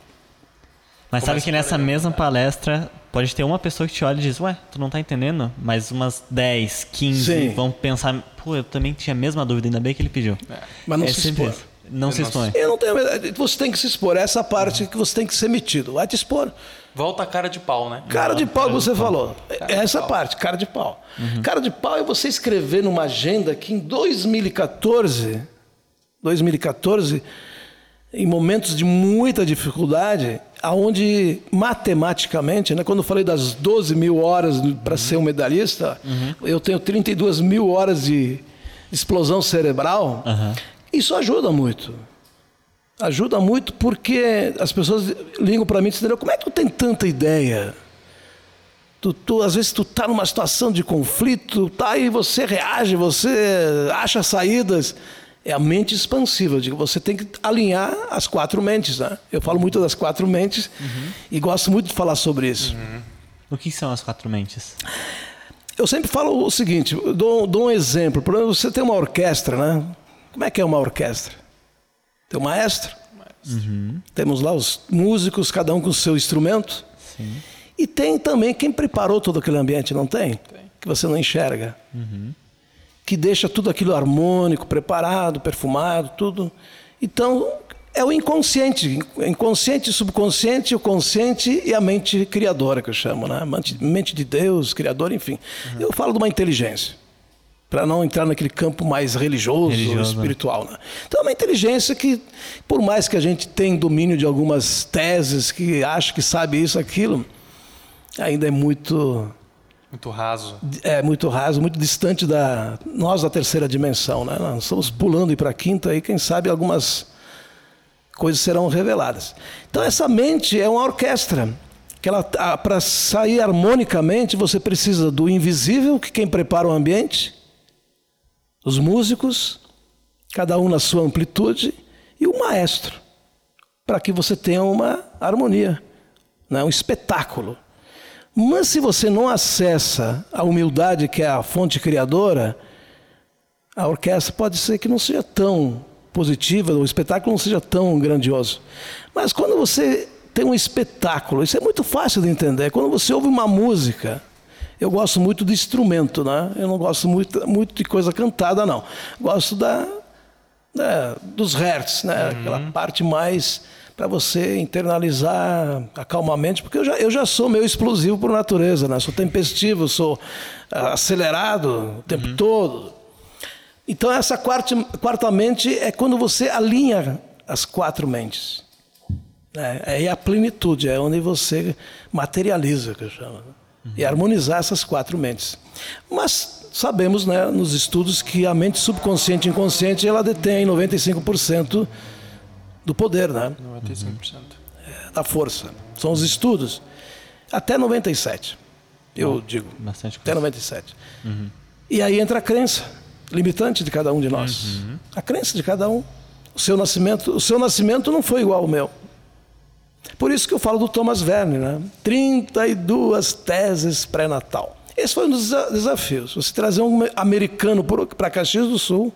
Mas sabe que nessa mesma palestra pode ter uma pessoa que te olha e diz, ué, tu não está entendendo? Mas umas 10, 15 Sim. vão pensar, pô, eu também tinha a mesma dúvida, ainda bem que ele pediu. É. Mas não é se expor. Não eu se expõe. Eu não tenho, você tem que se expor, essa parte uhum. que você tem que ser metido. Vai te expor. Volta a cara de pau, né? Cara de pau que você falou. Cara Essa parte, cara de pau. Uhum. Cara de pau é você escrever numa agenda que em 2014, 2014, em momentos de muita dificuldade, aonde matematicamente, né, quando eu falei das 12 mil horas para uhum. ser um medalhista, uhum. eu tenho 32 mil horas de explosão cerebral. Isso ajuda muito. Ajuda muito porque as pessoas ligam para mim e dizem, como é que tu tem tanta ideia? Tu, tu, às vezes tu está numa situação de conflito, tá e você reage, você acha saídas. É a mente expansiva. Eu digo, você tem que alinhar as quatro mentes. Né? Eu falo muito das quatro mentes uhum. e gosto muito de falar sobre isso. Uhum. O que são as quatro mentes? Eu sempre falo o seguinte, dou, dou um exemplo. Por exemplo, você tem uma orquestra, né? Como é que é uma orquestra? Tem o maestro. Uhum. Temos lá os músicos, cada um com o seu instrumento. Sim. E tem também quem preparou todo aquele ambiente, não tem? tem. Que você não enxerga. Uhum. Que deixa tudo aquilo harmônico, preparado, perfumado, tudo. Então, é o inconsciente. Inconsciente, subconsciente, o consciente e a mente criadora, que eu chamo, né? Mente de Deus, criador, enfim. Uhum. Eu falo de uma inteligência para não entrar naquele campo mais religioso, religioso né? espiritual. Né? Então é uma inteligência que, por mais que a gente tenha domínio de algumas teses, que acha que sabe isso, aquilo, ainda é muito muito raso. É muito raso, muito distante da nós da terceira dimensão, né? Nós estamos pulando para a quinta e quem sabe algumas coisas serão reveladas. Então essa mente é uma orquestra que ela para sair harmonicamente você precisa do invisível, que quem prepara o ambiente, os músicos, cada um na sua amplitude, e o maestro, para que você tenha uma harmonia, né? um espetáculo. Mas se você não acessa a humildade que é a fonte criadora, a orquestra pode ser que não seja tão positiva, o espetáculo não seja tão grandioso. Mas quando você tem um espetáculo, isso é muito fácil de entender. Quando você ouve uma música, eu gosto muito de instrumento, né? Eu não gosto muito, muito de coisa cantada, não. Gosto da, da dos hertz, né? Uhum. Aquela parte mais para você internalizar acalmamente, porque eu já, eu já sou meio explosivo por natureza, né? Sou tempestivo, sou ah, acelerado o tempo uhum. todo. Então essa quarta, quarta mente é quando você alinha as quatro mentes. É, é a plenitude, é onde você materializa, que eu chamo. Uhum. E harmonizar essas quatro mentes. Mas sabemos, né, nos estudos, que a mente subconsciente e inconsciente ela detém 95% do poder, né? 95%. É, da força. São os estudos. Até 97, eu digo. Bastante até 97. Uhum. E aí entra a crença limitante de cada um de nós. Uhum. A crença de cada um. O seu nascimento, o seu nascimento não foi igual ao meu. Por isso que eu falo do Thomas Verne, né? 32 teses pré-natal. Esse foi um dos desafios. Você trazer um americano para Caxias do Sul.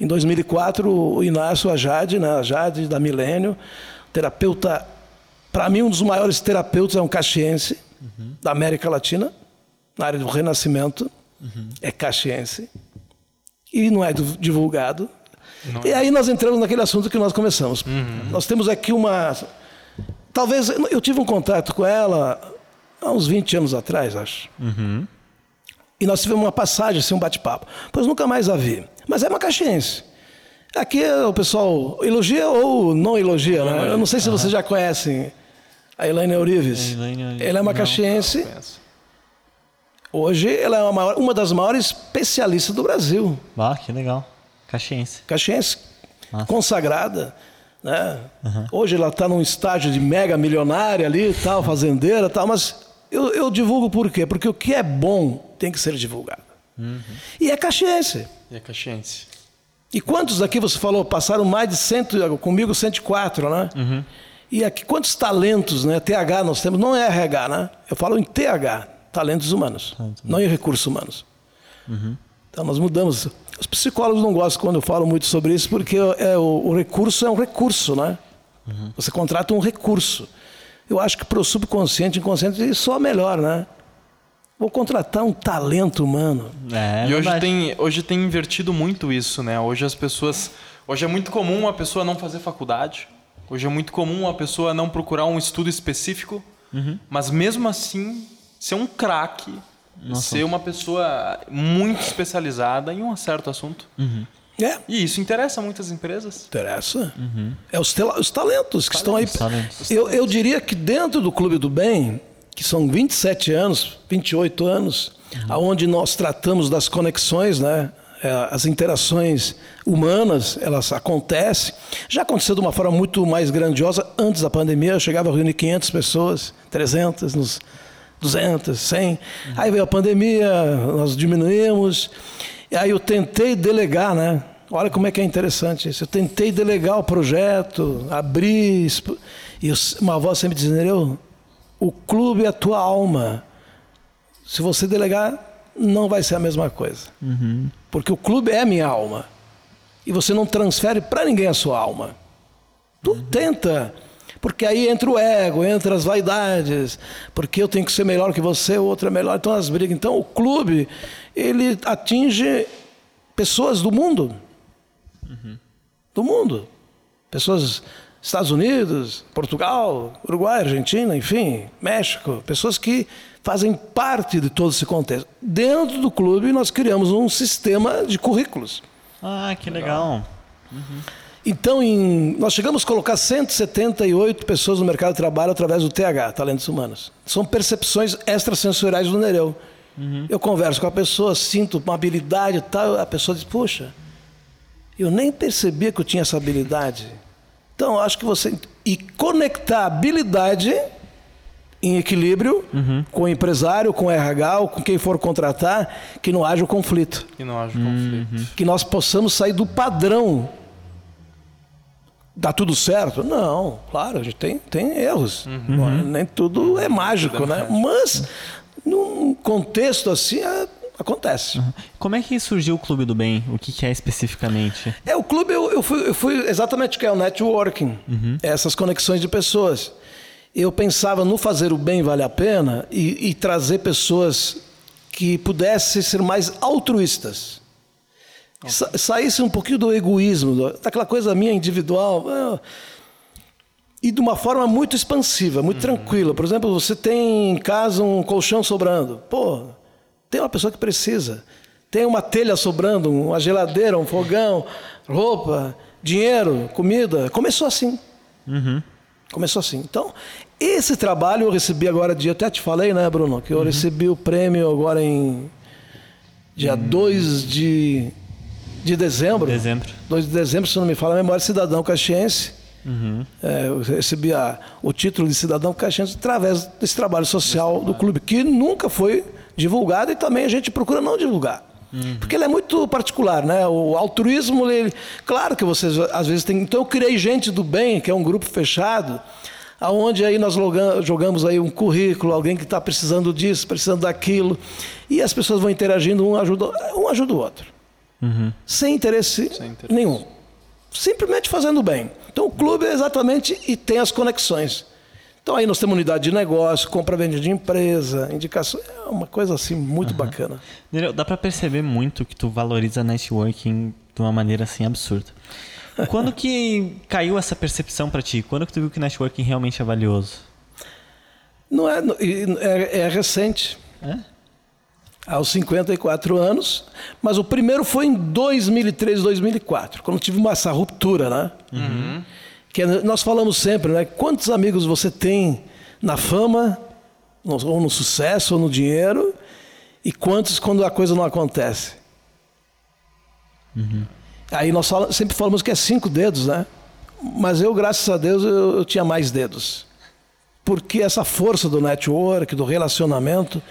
Em 2004, o Inácio Ajade, né? Ajade da Milênio, terapeuta, para mim, um dos maiores terapeutas é um caxiense uhum. da América Latina, na área do renascimento. Uhum. É caxiense. E não é divulgado. Não e é. aí nós entramos naquele assunto que nós começamos. Uhum. Nós temos aqui uma Talvez eu tive um contato com ela há uns 20 anos atrás, acho. Uhum. E nós tivemos uma passagem, assim, um bate-papo. Pois nunca mais a vi. Mas é uma caxiense. Aqui o pessoal elogia ou não elogia, né? Eu não sei se vocês já conhecem a Elaine Eurives. Ela é uma caxiense. Hoje ela é uma, uma das maiores especialistas do Brasil. Ah, que legal. Caxiense. Caxiense. Nossa. Consagrada. Né? Uhum. Hoje ela está num estágio de mega milionária ali, tal, fazendeira, tal, mas eu, eu, divulgo por quê? Porque o que é bom tem que ser divulgado. Uhum. E é caxiense. E é caxiense. E quantos aqui você falou passaram mais de cento, comigo 104, né? Uhum. E aqui quantos talentos, né? TH nós temos, não é RH, né? Eu falo em TH, talentos humanos, não em recursos humanos. Uhum. Então nós mudamos os psicólogos não gostam quando eu falo muito sobre isso, porque é, o, o recurso é um recurso, né? Uhum. Você contrata um recurso. Eu acho que para o subconsciente, inconsciente, isso é melhor, né? Vou contratar um talento humano. É, e hoje tem, hoje tem invertido muito isso, né? Hoje as pessoas. Hoje é muito comum uma pessoa não fazer faculdade. Hoje é muito comum uma pessoa não procurar um estudo específico. Uhum. Mas mesmo assim, ser um craque nossa. ser uma pessoa muito especializada em um certo assunto. Uhum. É. E isso interessa muitas empresas. Interessa. Uhum. É os, os talentos que talentos. estão aí. Eu, eu diria que dentro do Clube do Bem, que são 27 anos, 28 anos, uhum. onde nós tratamos das conexões, né? É, as interações humanas, elas acontecem. Já aconteceu de uma forma muito mais grandiosa antes da pandemia. Eu chegava a reunir 500 pessoas, 300 nos, 200, 100. Uhum. Aí veio a pandemia, nós diminuímos. E aí eu tentei delegar, né? Olha como é que é interessante isso. Eu tentei delegar o projeto, abrir. E uma voz sempre dizendo: o clube é a tua alma. Se você delegar, não vai ser a mesma coisa. Uhum. Porque o clube é a minha alma. E você não transfere para ninguém a sua alma. Tu uhum. tenta porque aí entra o ego, entra as vaidades, porque eu tenho que ser melhor que você, o outro é melhor, então as brigas. Então o clube, ele atinge pessoas do mundo. Uhum. Do mundo. Pessoas Estados Unidos, Portugal, Uruguai, Argentina, enfim, México, pessoas que fazem parte de todo esse contexto. Dentro do clube, nós criamos um sistema de currículos. Ah, que legal. Uhum. Então, em, nós chegamos a colocar 178 pessoas no mercado de trabalho através do TH, Talentos Humanos. São percepções extrasensoriais do Nereu. Uhum. Eu converso com a pessoa, sinto uma habilidade e tal, a pessoa diz, puxa, eu nem percebia que eu tinha essa habilidade. Então, acho que você... E conectar habilidade em equilíbrio com o empresário, com o RH, ou com quem for contratar, que não haja o conflito. Que não haja conflito. Que nós possamos sair do padrão. Dá tudo certo? Não, claro, a gente tem, tem erros. Não é- nem tudo é mágico, né? Mas, num contexto assim, é- acontece. Como é que surgiu o Clube do Bem? O que, que é especificamente? É, o clube eu, eu, fui, eu fui exatamente o que é o networking, essas conexões de pessoas. Eu pensava no fazer o bem vale a pena e, e trazer pessoas que pudessem ser mais altruístas. Sa saísse um pouquinho do egoísmo, daquela coisa minha individual. ah, e de uma forma muito expansiva, muito tranquila. Por exemplo, você tem em casa um colchão sobrando. Pô, tem uma pessoa que precisa. Tem uma telha sobrando, uma geladeira, um fogão, roupa, dinheiro, comida. Começou assim. Começou assim. Então, esse trabalho eu recebi agora dia, até te falei, né, Bruno, que eu recebi o prêmio agora em dia 2 de, de dezembro. Dezembro. 2 de dezembro, se não me fala a memória, cidadão caxiense. É, eu recebi a- o título de cidadão caxiense através desse trabalho social do clube, que nunca foi divulgado e também a gente procura não divulgar. Porque ele é muito particular, né? O altruísmo, ele, claro que vocês às vezes têm. Então eu criei gente do bem, que é um grupo fechado, aonde aí nós jogamos aí um currículo, alguém que está precisando disso, precisando daquilo, e as pessoas vão interagindo, um ajuda, um ajuda o outro sem interesse, Sem interesse. nenhum. Simplesmente fazendo bem. Então o clube é exatamente e tem as conexões. Então aí nós temos unidade de negócio, compra venda de empresa, indicação, é uma coisa assim muito bacana. Daniel, dá pra perceber muito que tu valoriza networking de uma maneira assim absurda. Quando que caiu essa percepção pra ti? Quando que tu viu que networking realmente é valioso? Não é, é, é recente. É? Aos 54 anos, mas o primeiro foi em 2003, 2004, quando tive uma, essa ruptura, né? Que é- nós falamos sempre, né? Quantos amigos você tem na fama, ou no sucesso, ou no dinheiro, e quantos quando a coisa não acontece? Aí nós fala- sempre falamos que é cinco dedos, né? Mas eu, graças a Deus, eu, eu tinha mais dedos. Porque essa força do network, do relacionamento,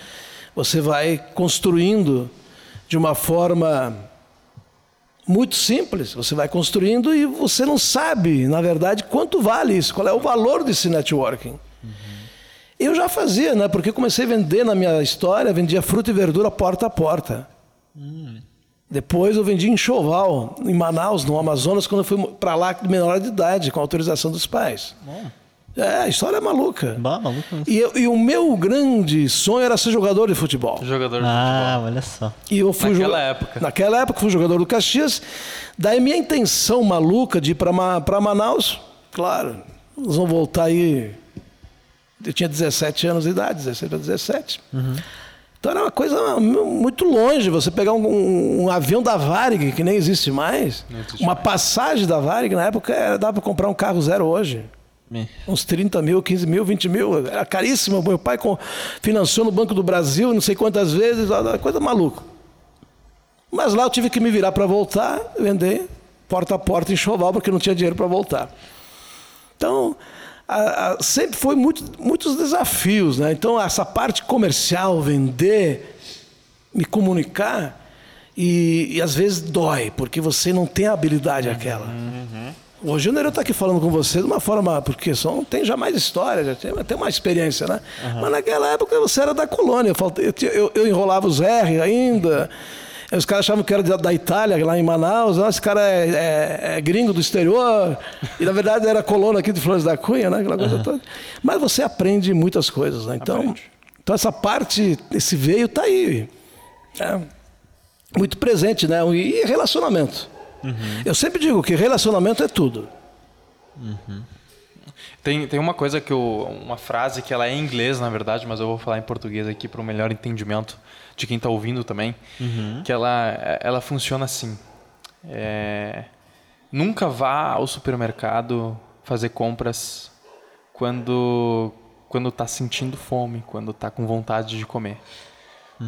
você vai construindo de uma forma muito simples. Você vai construindo e você não sabe, na verdade, quanto vale isso, qual é o valor desse networking. Eu já fazia, né? Porque comecei a vender na minha história, vendia fruta e verdura porta a porta. Depois eu vendi em Choval, em Manaus, no Amazonas, quando eu fui para lá menor de idade, com autorização dos pais. É, a história é maluca. Bah, maluco. né? E, eu- e o meu grande sonho era ser jogador de futebol. Jogador de Ah, futebol. olha só. E eu fui Naquela joga- época. Naquela época fui jogador do Caxias. Daí minha intenção maluca de ir para Manaus, claro, nós vamos voltar aí. Eu tinha 17 anos de idade, 16 para 17. Então era uma coisa muito longe. Você pegar um, um- um avião da Varig, que nem existe mais, existe uma mais. passagem da Varig, na época era, dava para comprar um carro zero hoje. Uns 30 mil, 15 mil, 20 mil. Era caríssimo. Meu pai financiou no Banco do Brasil, não sei quantas vezes, coisa maluca. Mas lá eu tive que me virar para voltar, vender porta a porta em Choval, porque não tinha dinheiro para voltar. Então, a- a- sempre foi muito, muitos desafios. Né? Então, essa parte comercial, vender, me comunicar, e, e às vezes dói, porque você não tem a habilidade aquela. Hoje o Nereu está aqui falando com você de uma forma, porque são, tem já mais história, já tem, tem uma experiência, né? Mas naquela época você era da colônia, eu, eu, eu- eu enrolava os R ainda. Os caras achavam que era da, Itália, lá em Manaus. "Ah, esse cara é, é- é gringo do exterior. E na verdade era colono aqui de Flores da Cunha, né? Aquela coisa toda. Mas você aprende muitas coisas, né? Então, Aprende. então essa parte, esse veio tá aí. É muito presente, né? E relacionamento. Eu sempre digo que relacionamento é tudo. Tem, tem uma coisa que eu. Uma frase que ela é em inglês, na verdade, mas eu vou falar em português aqui para o melhor entendimento de quem está ouvindo também. Que ela, ela funciona assim. É, nunca vá ao supermercado fazer compras quando quando está sentindo fome, quando está com vontade de comer.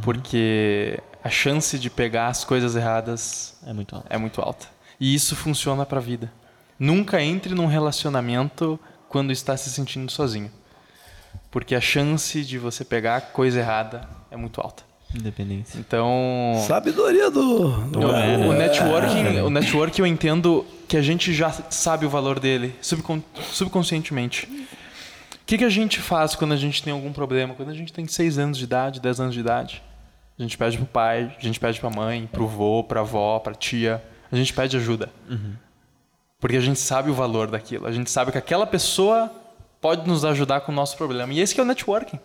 Porque a chance de pegar as coisas erradas É muito alto. é muito alta. E isso funciona para a vida. Nunca entre num relacionamento quando está se sentindo sozinho. Porque a chance de você pegar coisa errada é muito alta. Independência. Então, Sabedoria do. do o, é, o networking, o networking eu entendo que a gente já sabe o valor dele subcon- subconscientemente. O que, que a gente faz quando a gente tem algum problema? Quando a gente tem 6 anos de idade, 10 anos de idade, a gente pede pro pai, a gente pede pra mãe, pro vô, pra avó, pra tia, a gente pede ajuda. Porque a gente sabe o valor daquilo, a gente sabe que aquela pessoa pode nos ajudar com o nosso problema. E esse que é o networking.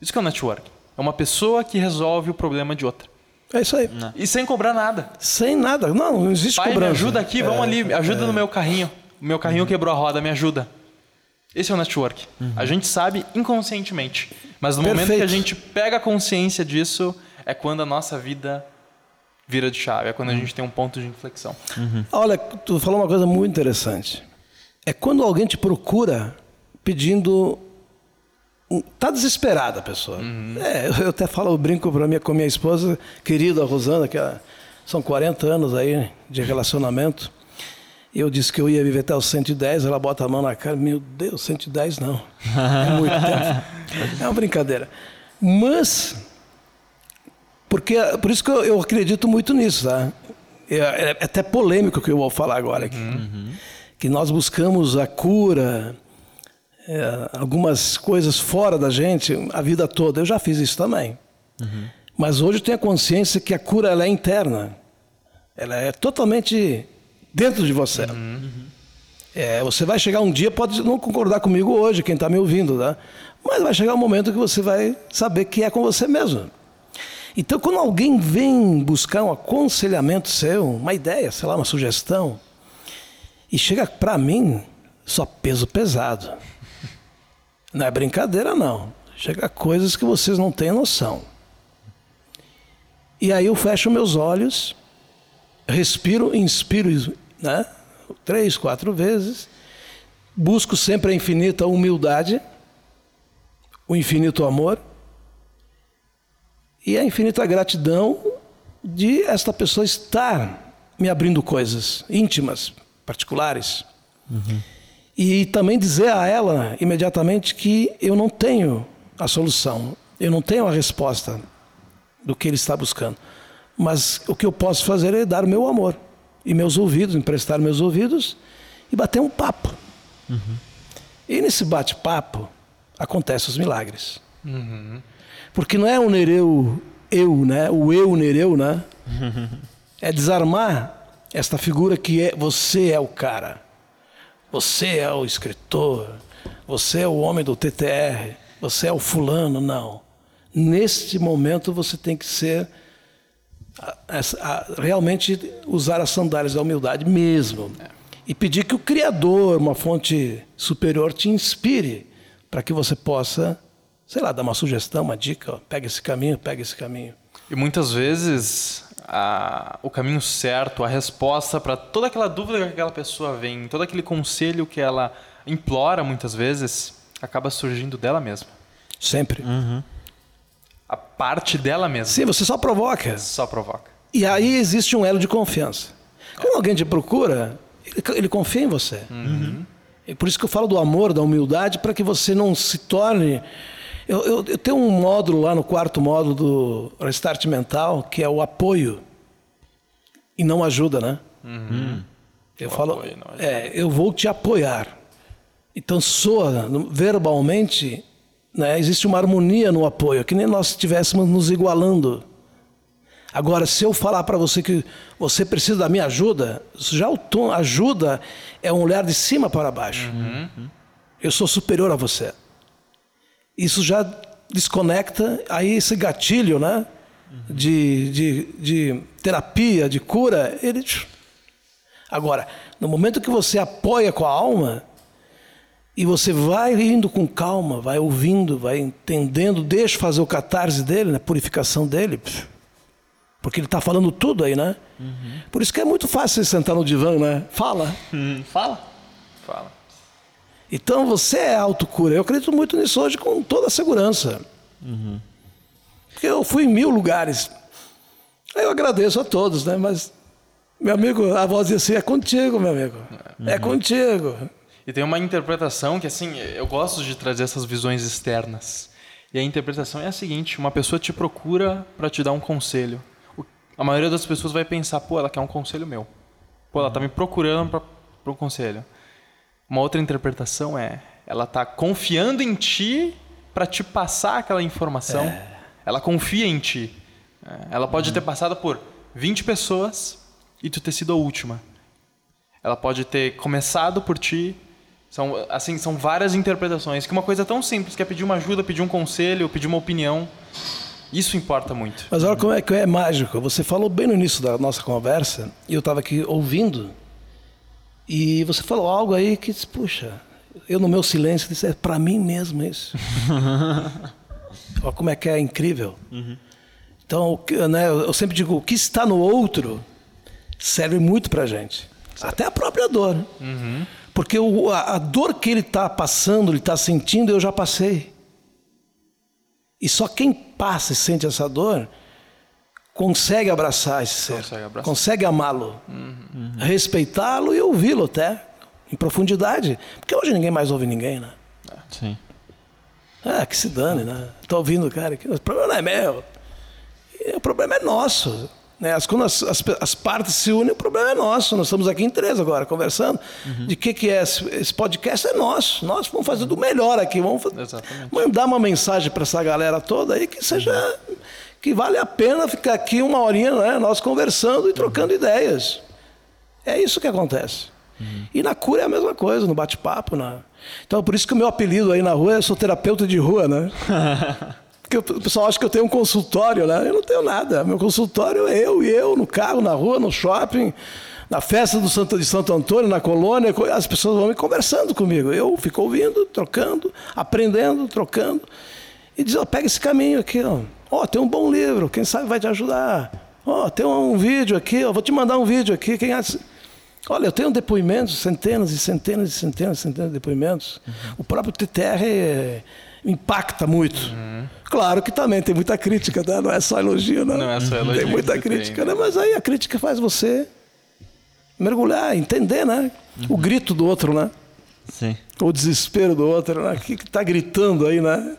Isso que é o networking. É uma pessoa que resolve o problema de outra. É isso aí. E sem cobrar nada. Sem nada. Não, não existe Pai, me cobrança. ajuda aqui, vamos É, ali, me ajuda no meu carrinho. O meu carrinho quebrou a roda, me ajuda. Esse é o network. A gente sabe inconscientemente. Mas no momento que a Perfeito. gente pega consciência disso, é quando a nossa vida vira de chave. É quando a gente tem um ponto de inflexão. Olha, tu falou uma coisa muito interessante. É quando alguém te procura pedindo. Tá desesperada a pessoa. É, eu até falo, eu brinco pra minha, com minha esposa, querida Rosana, que ela- são 40 anos aí de relacionamento. Eu disse que eu ia viver até os 110, ela bota a mão na cara, meu Deus, 110 não. É muito tempo. É uma brincadeira. Mas porque, por isso que eu, eu acredito muito nisso, tá? É, é até polêmico o que eu vou falar agora aqui. Que nós buscamos a cura, é, algumas coisas fora da gente a vida toda. Eu já fiz isso também. Mas hoje eu tenho a consciência que a cura ela é interna. Ela é totalmente dentro de você. É, você vai chegar um dia, pode não concordar comigo hoje, quem está me ouvindo, tá? mas vai chegar um momento que você vai saber que é com você mesmo. Então, quando alguém vem buscar um aconselhamento seu, uma ideia, sei lá, uma sugestão, e chega para mim, só peso pesado. Não é brincadeira, não. Chega coisas que vocês não têm noção. E aí eu fecho meus olhos, respiro, inspiro, né? Três, quatro vezes. Busco sempre a infinita humildade, o infinito amor e a infinita gratidão de esta pessoa estar me abrindo coisas íntimas, particulares. E também dizer a ela imediatamente que eu não tenho a solução, eu não tenho a resposta do que ele está buscando. Mas o que eu posso fazer é dar o meu amor e meus ouvidos, emprestar meus ouvidos e bater um papo. E nesse bate-papo acontecem os milagres. Porque não é o Nereu eu, né? O eu Nereu, né? É desarmar esta figura que é você é o cara. Você é o escritor. Você é o homem do TTR. Você é o fulano, não. Neste momento você tem que ser a- a- realmente usar as sandálias da humildade mesmo. E pedir que o Criador, uma fonte superior, te inspire para que você possa, sei lá, dar uma sugestão, uma dica. Ó, pega esse caminho, pega esse caminho. E muitas vezes a- o caminho certo, a resposta para toda aquela dúvida que aquela pessoa vem, todo aquele conselho que ela implora muitas vezes, acaba surgindo dela mesma. Sempre. A parte dela mesma Sim, você só provoca. só provoca. E aí existe um elo de confiança. Quando alguém te procura, ele, ele confia em você. É por isso que eu falo do amor, da humildade, para que você não se torne. Eu, eu- eu tenho um módulo lá no quarto módulo do Restart Mental, que é o apoio e não ajuda, né? Eu falo, apoio, é, eu vou te apoiar. Então soa verbalmente, né, existe uma harmonia no apoio, que nem nós estivéssemos nos igualando. Agora, se eu falar para você que você precisa da minha ajuda, já o tom ajuda é um olhar de cima para baixo. Eu sou superior a você. Isso já desconecta aí esse gatilho, né? De, de, de terapia, de cura, ele. Agora, no momento que você apoia com a alma, e você vai indo com calma, vai ouvindo, vai entendendo, deixa fazer o catarse dele, né, a purificação dele. Porque ele está falando tudo aí, né? Por isso que é muito fácil você sentar no divã, né? Fala. fala. Fala. Então você é autocura. Eu acredito muito nisso hoje com toda a segurança. Porque eu fui em mil lugares. Eu agradeço a todos, né? Mas, meu amigo, a voz dizia assim: é contigo, meu amigo. É contigo. E tem uma interpretação que, assim, eu gosto de trazer essas visões externas. E a interpretação é a seguinte: uma pessoa te procura para te dar um conselho. A maioria das pessoas vai pensar, pô, ela quer um conselho meu. Pô, ela tá me procurando para um conselho. Uma outra interpretação é, ela tá confiando em ti para te passar aquela informação. Ela confia em ti. É, Ela pode ter passado por 20 pessoas e tu ter sido a última. Ela pode ter começado por ti. São, assim, são várias interpretações. Que uma coisa tão simples que é pedir uma ajuda, pedir um conselho, pedir uma opinião. Isso importa muito. Mas olha como é que é mágico. Você falou bem no início da nossa conversa, e eu estava aqui ouvindo, e você falou algo aí que disse, puxa, eu no meu silêncio disse, é para mim mesmo isso. olha como é que é incrível. Então, o que- né, eu sempre digo, o que está no outro serve muito para gente. Até a própria dor. Porque o- a, a dor que ele está passando, ele está sentindo, eu já passei. E só quem passa e sente essa dor consegue abraçar esse ser, Consegue abraçar. consegue amá-lo, respeitá-lo e ouvi-lo até em profundidade, porque hoje ninguém mais ouve ninguém, né? Sim. Ah, que se dane, né? Tô ouvindo o cara aqui, o problema não é meu, o problema é nosso. Né? As, quando as, as, as partes se unem, o problema é nosso. Nós estamos aqui em três agora, conversando. De que, que é esse, esse podcast? É nosso. Nós vamos fazer do melhor aqui. Vamos fa- Exatamente. mandar uma mensagem para essa galera toda aí que seja. que vale a pena ficar aqui uma horinha, né? nós conversando e trocando ideias. É isso que acontece. E na cura é a mesma coisa, no bate-papo. Na... Então, por isso que o meu apelido aí na rua é sou terapeuta de rua, né? Porque o pessoal acha que eu tenho um consultório, né? Eu não tenho nada. Meu consultório é eu e eu, no carro, na rua, no shopping, na festa do Santo, de Santo Antônio, na colônia. co- As pessoas vão me conversando comigo. Eu fico ouvindo, trocando, aprendendo, trocando. E diz, ó, pega esse caminho aqui, ó. Ó, tem um bom livro, quem sabe vai te ajudar. Ó, tem um vídeo aqui, ó, vou te mandar um vídeo aqui. Quem. Olha, eu tenho depoimentos, centenas e centenas e centenas e centenas de depoimentos. O próprio TTR é, impacta muito. Claro que também tem muita crítica, né? não é só elogio, não. Não é só elogio Tem muita que tem, crítica, né? né? Mas aí a crítica faz você mergulhar, entender, né? O grito do outro, né? Sim. O desespero do outro, né? O que está gritando aí, né?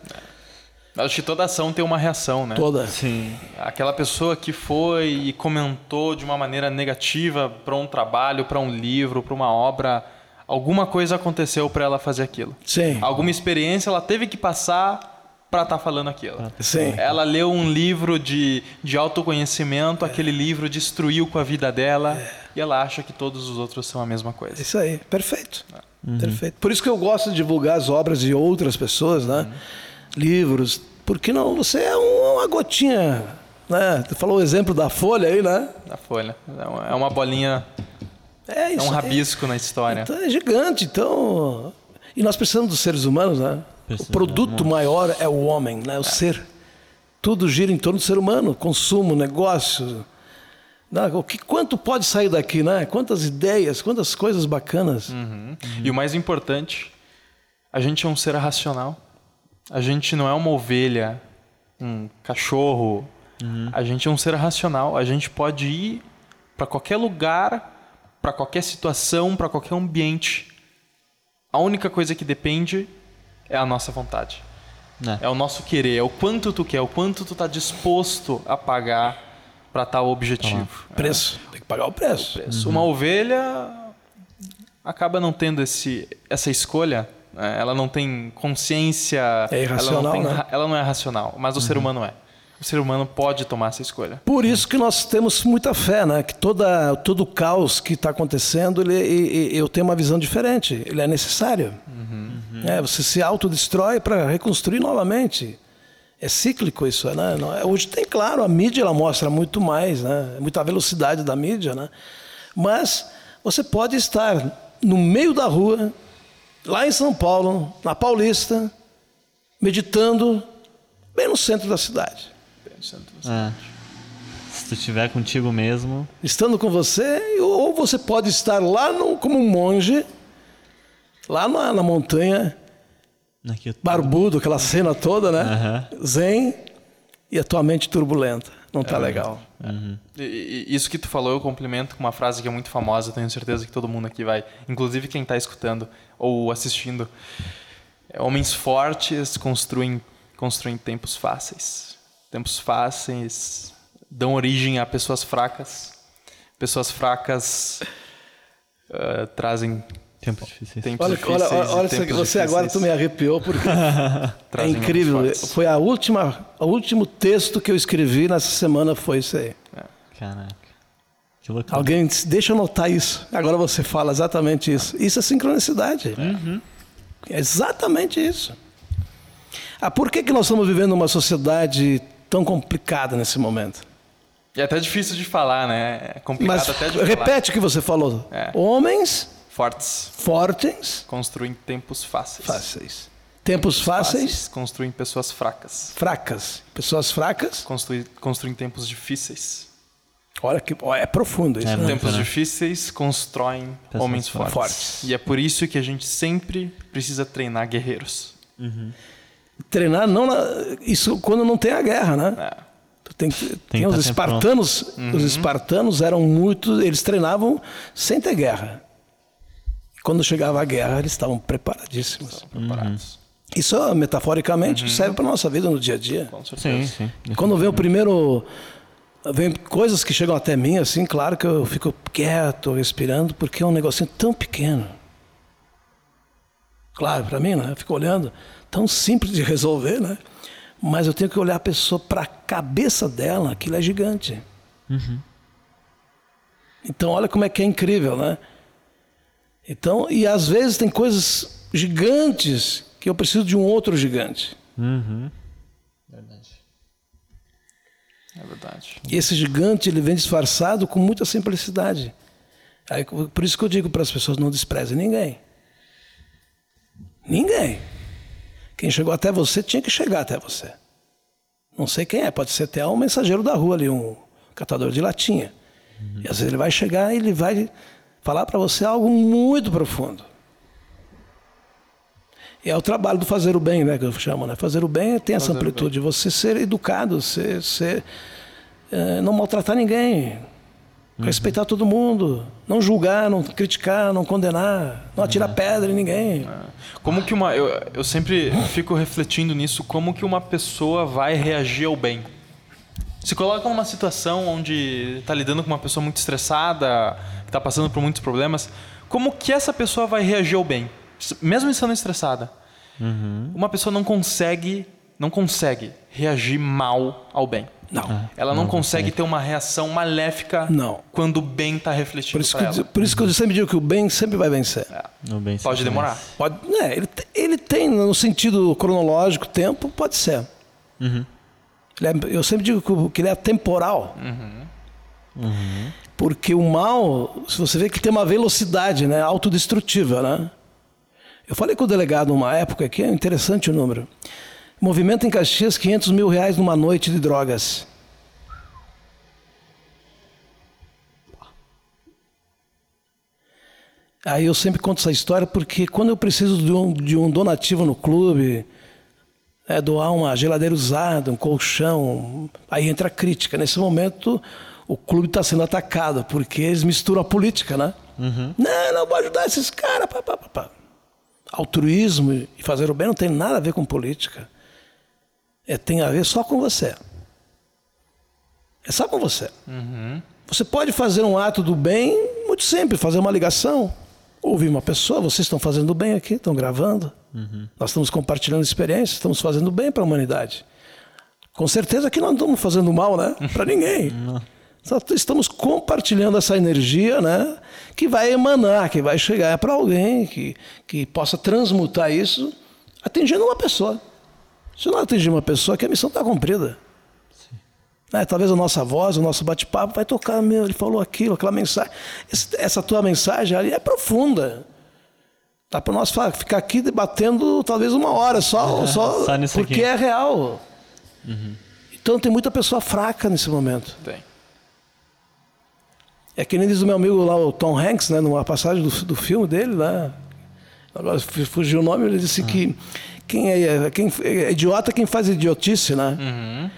Acho que toda ação tem uma reação, né? Toda. Sim. Aquela pessoa que foi e comentou de uma maneira negativa para um trabalho, para um livro, para uma obra, alguma coisa aconteceu para ela fazer aquilo. Sim. Alguma experiência ela teve que passar para estar falando aquilo. Sim. Ela leu um livro de, de autoconhecimento, aquele livro destruiu com a vida dela e ela acha que todos os outros são a mesma coisa. Isso aí, perfeito. Perfeito. Por isso que eu gosto de divulgar as obras de outras pessoas, né? Livros. Porque não, você é um- uma gotinha, né? Tu falou o exemplo da folha aí, né? Na folha. É uma- É uma bolinha, É é isso. um aí. rabisco na história. Então é gigante, então. E nós precisamos dos seres humanos, né? O Precisamos produto maior é o homem, né? O ser. Tudo gira em torno do ser humano, consumo, negócio. Né? O que, quanto pode sair daqui, né? Quantas ideias, quantas coisas bacanas. Uhum. E o mais importante, a gente é um ser racional. A gente não é uma ovelha, um cachorro. A gente é um ser racional. A gente pode ir para qualquer lugar, para qualquer situação, para qualquer ambiente. A única coisa que depende é a nossa vontade. É. É o nosso querer, é o quanto tu quer, o quanto tu tá disposto a pagar para tal objetivo. Preço. Tem que pagar o preço. preço. Uma ovelha acaba não tendo esse, essa escolha. né? Ela não tem consciência. É irracional, ela não, tem né? ela não é racional, mas o ser humano é. O ser humano pode tomar essa escolha. Por isso que nós temos muita fé, né? Que toda, todo o caos que está acontecendo, ele, e- e- eu tenho uma visão diferente. Ele é necessário. É, você se autodestrói para reconstruir novamente. É cíclico isso, né? É- Hoje tem, claro, a mídia ela mostra muito mais, né? Muita velocidade da mídia, né? Mas você pode estar no meio da rua, lá em São Paulo, na Paulista, meditando, bem no centro da cidade. É. Se tu tiver contigo mesmo, estando com você, ou você pode estar lá no, como um monge, lá na, na montanha, aqui, barbudo, aquela cena toda, né? Aham. Zen e a tua mente turbulenta. não tá legal. E- e- Isso que tu falou, eu complemento com uma frase que é muito famosa, eu tenho certeza que todo mundo aqui vai, inclusive quem está escutando ou assistindo. É, Homens fortes construem, construem tempos fáceis. Tempos fáceis dão origem a pessoas fracas. Pessoas fracas ah, trazem Tempo difícil. tempos Olha, difíceis. olha, olha, olha tempos você agora difíceis tu me arrepiou porque é incrível. Foi a última, o último texto que eu escrevi nessa semana foi isso aí. Caraca. Que loucura. Alguém disse, deixa eu anotar isso. Agora você fala exatamente isso. Isso é sincronicidade. É exatamente isso. Ah, por que, que nós estamos vivendo uma sociedade tão complicada nesse momento? E é até difícil de falar, né? É complicado Mas até de falar. repete o que você falou. É. Homens Fortes fortes, construem tempos fáceis. fáceis. Tempos fáceis, construem pessoas fracas. fracas. Pessoas fracas. Construem, construem tempos difíceis. Olha que é profundo isso. É né? Tempos né? difíceis constroem Pessoas homens fortes. fortes. E é por isso que a gente sempre precisa treinar guerreiros. Treinar não na- isso quando não tem a guerra, né? É. Tu Tem, que- que tem os tá espartanos, os espartanos eram muito, eles treinavam sem ter guerra. Quando chegava a guerra, eles estavam preparadíssimos. Preparados. Isso metaforicamente serve para nossa vida no dia a dia. Com certeza. Sim, sim. Quando vem o primeiro vem coisas que chegam até mim assim, claro que eu fico quieto, respirando, porque é um negocinho tão pequeno. Claro, para mim, né? Eu fico olhando, tão simples de resolver, né? Mas eu tenho que olhar a pessoa para a cabeça dela, aquilo é gigante. Então, olha como é que é incrível, né? Então, e às vezes tem coisas gigantes que eu preciso de um outro gigante. Uhum. É verdade. E esse gigante ele vem disfarçado com muita simplicidade. Aí, por isso que eu digo para as pessoas não desprezem ninguém. Ninguém. Quem chegou até você tinha que chegar até você. Não sei quem é, pode ser até um mensageiro da rua ali, um catador de latinha. E às vezes ele vai chegar e ele vai falar para você algo muito profundo. E é o trabalho do fazer o bem, né, que eu chamo, né? Fazer o bem tem essa Fazer amplitude, você ser educado, ser, ser eh, não maltratar ninguém, respeitar todo mundo, não julgar, não criticar, não condenar, não atirar pedra em ninguém. Como que uma. Eu, eu sempre fico refletindo nisso, como que uma pessoa vai reagir ao bem. Se coloca numa situação onde está lidando com uma pessoa muito estressada, que está passando por muitos problemas, como que essa pessoa vai reagir ao bem? Mesmo estando estressada. Uma pessoa não consegue, não consegue reagir mal ao bem. Não. Ela não, consegue ter uma reação maléfica Não. quando o bem está Por refletindo isso, que, ela. por isso que eu sempre digo que o bem sempre vai vencer. No bem Pode sempre demorar. mais. Pode, né, ele, ele tem, no sentido cronológico, tempo, pode ser. Ele é- eu sempre digo que, que ele é temporal. Porque o mal, se você vê que tem uma velocidade né, autodestrutiva. Né? Eu falei com o delegado numa época que é interessante o número. Movimento em Caxias, 500 mil reais numa noite de drogas. Aí eu sempre conto essa história porque quando eu preciso de um, de um donativo no clube, é, doar uma geladeira usada, um colchão, aí entra a crítica. Nesse momento, o clube está sendo atacado porque eles misturam a política, né? Não, não vou ajudar esses caras. Pá, pá, pá, pá. Altruísmo e fazer o bem não tem nada a ver com política. É, tem a ver só com você. É só com você. Você pode fazer um ato do bem muito simples, fazer uma ligação, ouvir uma pessoa, vocês estão fazendo bem aqui, estão gravando. Nós estamos compartilhando experiências, estamos fazendo bem para a humanidade. Com certeza que não estamos fazendo mal, né? Para ninguém. Só estamos compartilhando essa energia, né? Que vai emanar, que vai chegar para alguém, que, que possa transmutar isso, atingindo uma pessoa. Se não atingir uma pessoa, que a missão está cumprida. Né, talvez a nossa voz, o nosso bate-papo vai tocar, meu, ele falou aquilo, aquela mensagem. Esse- essa tua mensagem ali é profunda. Dá para nós ficar aqui debatendo talvez uma hora só, só, Só nisso porque aqui. é real. Então tem muita pessoa fraca nesse momento. Tem. É que nem diz o meu amigo lá, o Tom Hanks, né, numa passagem do, do filme dele, lá, agora fu- fugiu o nome, ele disse que quem é, quem é idiota é quem faz idiotice, né?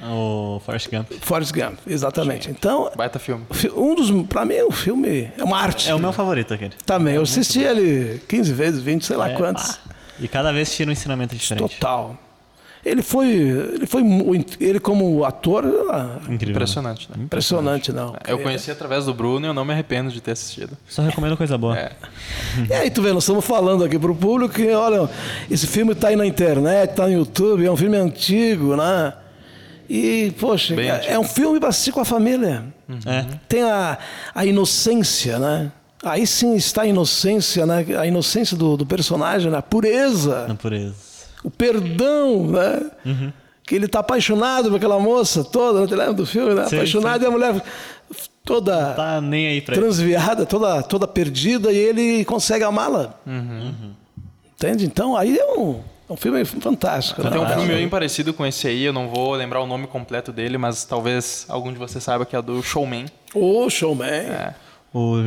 O Forrest Gump. Forrest Gump, exatamente. Então, Baita filme. fi- um dos, pra mim, o filme é uma arte. É o meu favorito, aquele. Também, eu assisti ele 15 vezes, 20, sei lá É, quantos. pá. E cada vez tira um ensinamento diferente. Total. Ele foi, ele foi, ele como ator, ah, Incrível. Impressionante, né? impressionante, não. Eu conheci através do Bruno e eu não me arrependo de ter assistido. Só recomendo coisa boa. É. E aí, tu vê, nós estamos falando aqui pro público que, olha, esse filme tá aí na internet, tá no YouTube, é um filme antigo, né? E, poxa, Bem é, antigo. é um filme para assistir com a família. É. Tem a, a inocência, né? Aí sim está a inocência, né? A inocência do, do personagem, né? a pureza, Na pureza. O perdão, né? Uhum. Que ele tá apaixonado por aquela moça toda, né? Tu lembra do filme, né? Sim, apaixonado e a mulher toda Tá nem aí pra ele. transviada, toda, toda perdida, e ele consegue amá-la. Entende? Então, aí é um, é um filme fantástico. né? Tem um filme bem parecido com esse aí, eu não vou lembrar o nome completo dele, mas talvez algum de vocês saiba que é do Showman. O Showman. É, O.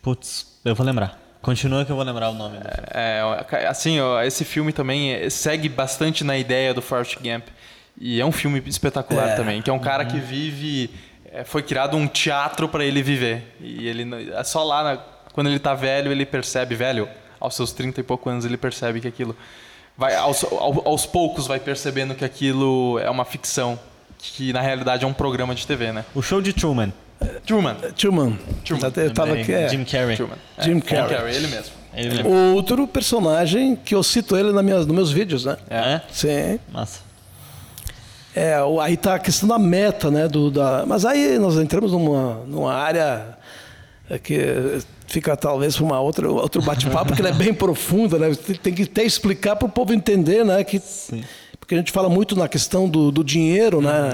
Putz, eu vou lembrar. Continua que eu vou lembrar o nome. dele. É, assim, ó, esse filme também é, segue bastante na ideia do Forrest Gump. E é um filme espetacular É. também, que é um cara que vive... é, foi criado um teatro para ele viver. E ele é só lá, na- quando ele tá velho, ele percebe, velho, aos seus 30 e poucos anos, ele percebe que aquilo... Vai, aos, ao- aos poucos vai percebendo que aquilo é uma ficção, que na realidade é um programa de TV, né? O show de Truman. Truman. Truman. Truman, Até Eu tava aqui. é. Jim Carrey. Truman. É, Jim Carrey. Carrey, ele mesmo. Ele lembra. Outro personagem que eu cito ele nas minhas, nos meus vídeos, né? É? Sim. Massa. É, o- aí tá a questão da meta, né? Do, da, mas aí nós entramos numa, numa área é, que fica talvez para uma outra outro bate-papo, porque ela é bem profunda, né? Tem, tem que até explicar para o povo entender, né? Que, porque a gente fala muito na questão do, do dinheiro, né?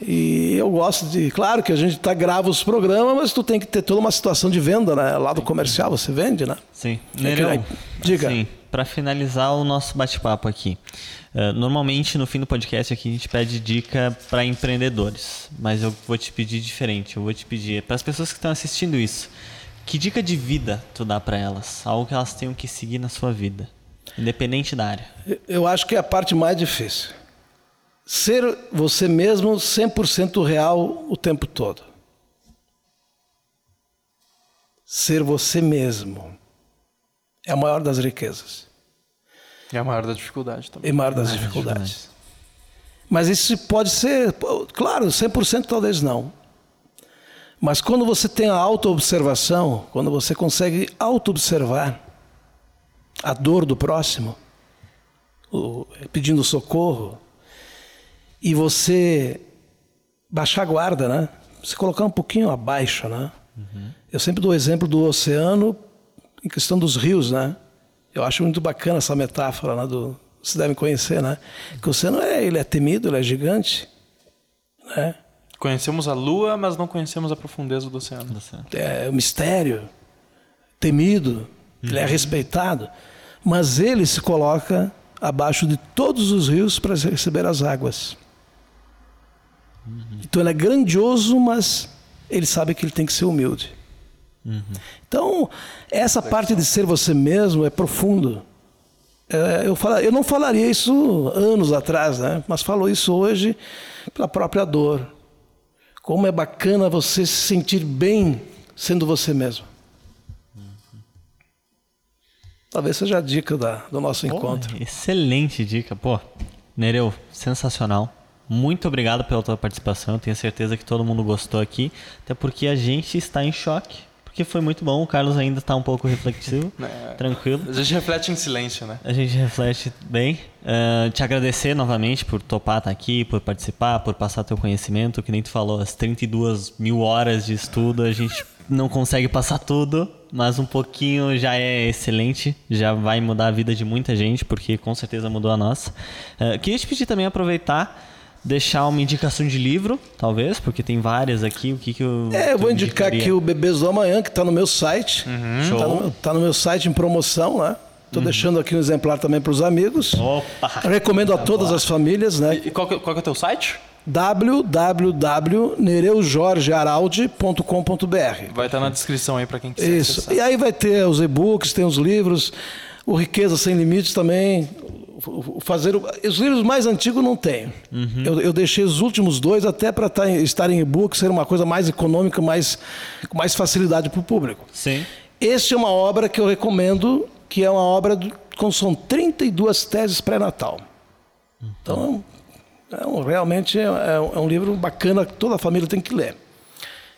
E eu gosto de, claro que a gente tá grava os programas, mas tu tem que ter toda uma situação de venda, né? Lá do comercial você vende, né? Sim. que- Nereu, diga. Sim, para finalizar o nosso bate-papo aqui. eh, normalmente no fim do podcast aqui a gente pede dica para empreendedores, mas eu vou te pedir diferente. Eu vou te pedir para as pessoas que estão assistindo isso, que dica de vida tu dá para elas? Algo que elas tenham que seguir na sua vida, independente da área. Eu acho que é a parte mais difícil. Ser você mesmo 100% real o tempo todo. Ser você mesmo é a maior das riquezas E a maior da dificuldade também. e a maior das dificuldades. Mas isso pode ser, claro, 100% talvez não. Mas quando você tem a auto-observação, quando você consegue auto-observar a dor do próximo, o- pedindo socorro, e você baixar a guarda, né? Se colocar um pouquinho abaixo, né? Eu sempre dou o exemplo do oceano em questão dos rios, né? Eu acho muito bacana essa metáfora, né? Do, vocês devem conhecer, né? Que o oceano é, ele é temido, ele é gigante, né? Conhecemos a Lua, mas não conhecemos a profundeza do oceano. é um mistério, temido, ele é respeitado, mas ele se coloca abaixo de todos os rios para receber as águas. Então ele é grandioso, mas ele sabe que ele tem que ser humilde. Então, essa parte de ser você mesmo é profundo. É, eu, fala- eu não falaria isso anos atrás, né? mas falo isso hoje pela própria dor. Como é bacana você se sentir bem sendo você mesmo. Talvez seja a dica da- do nosso encontro. Excelente dica, pô. Nereu, sensacional. Muito obrigado pela tua participação. Eu tenho certeza que todo mundo gostou aqui, até porque a gente está em choque, porque foi muito bom. O Carlos ainda está um pouco reflexivo, É. tranquilo. A gente reflete em silêncio, né? A gente reflete bem. Ah, te agradecer novamente por topar estar aqui, por participar, por passar teu conhecimento. Que nem tu falou, as 32 mil horas de estudo, a gente não consegue passar tudo, mas um pouquinho já é excelente. Já vai mudar a vida de muita gente, porque com certeza mudou a nossa. Ah, queria te pedir também aproveitar. Deixar uma indicação de livro, talvez, porque tem várias aqui. O que, que eu. É, eu vou indicar indicaria? aqui o Bebês do Amanhã, que está no meu site. Show. Está no, meu- tá no meu site em promoção, né? Estou deixando aqui um exemplar também para os amigos. Opa! Recomendo a todas as famílias, né? E qual que, qual que é o teu site? www.nereujorgearaldi.com.br Vai estar na descrição aí pra quem quiser Isso. acessar. E aí vai ter os e-books, tem os livros, o Riqueza Sem Limites também, fazer o, os livros mais antigos não tenho. Uhum. Eu, eu, deixei os últimos dois até para tá, estar em e-book, ser uma coisa mais econômica, mais, com mais facilidade para o público. Sim. Este é uma obra que eu recomendo, que é uma obra com são 32 teses pré-natal. Então, é um, realmente é, é, é um livro bacana que toda a família tem que ler.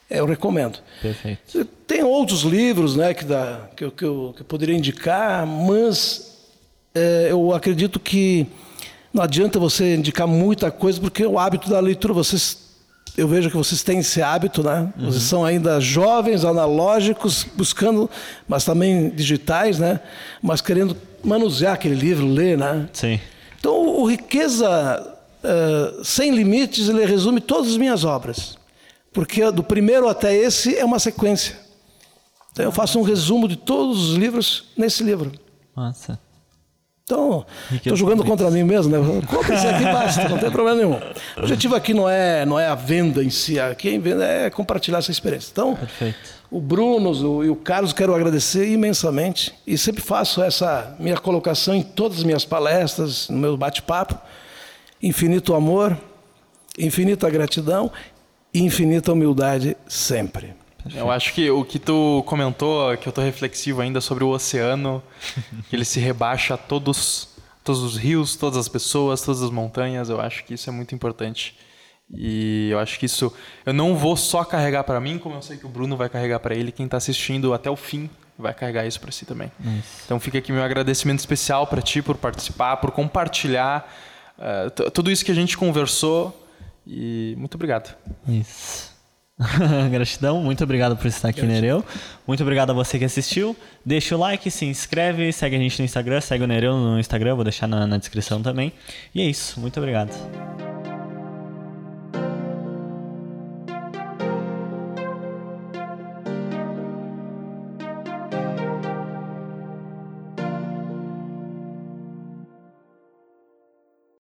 É, eu recomendo. Perfeito. Tem outros livros né, que, dá, que, eu, que, eu, que eu poderia indicar, mas é, eu acredito que não adianta você indicar muita coisa, porque o hábito da leitura, vocês, eu vejo que vocês têm esse hábito, né? Uhum. Vocês são ainda jovens, analógicos, buscando, mas também digitais, né? Mas querendo manusear aquele livro, ler, né? Sim. Então, o Riqueza uh, Sem Limites, ele resume todas as minhas obras. Porque do primeiro até esse é uma sequência. Então, eu faço um resumo de todos os livros nesse livro. Nossa. Então, estou jogando contra mim mesmo, né? Compre esse aqui, basta, não tem problema nenhum. O objetivo aqui não é, não é a venda em si, vende é compartilhar essa experiência. Então, Perfeito. o Bruno o, e o Carlos quero agradecer imensamente e sempre faço essa minha colocação em todas as minhas palestras, no meu bate-papo. Infinito amor, infinita gratidão e infinita humildade sempre. Eu acho que o que tu comentou, que eu tô reflexivo ainda sobre o oceano, que ele se rebaixa a todos, todos os rios, todas as pessoas, todas as montanhas, eu acho que isso é muito importante. E eu acho que isso eu não vou só carregar para mim, como eu sei que o Bruno vai carregar para ele, quem está assistindo até o fim vai carregar isso para si também. Isso. Então fica aqui meu agradecimento especial para ti por participar, por compartilhar uh, tudo isso que a gente conversou e muito obrigado. Isso. Gratidão, muito obrigado por estar aqui, Gratidão. Nereu. Muito obrigado a você que assistiu. Deixa o like, se inscreve, segue a gente no Instagram, segue o Nereu no Instagram, vou deixar na, na descrição também. E é isso, muito obrigado.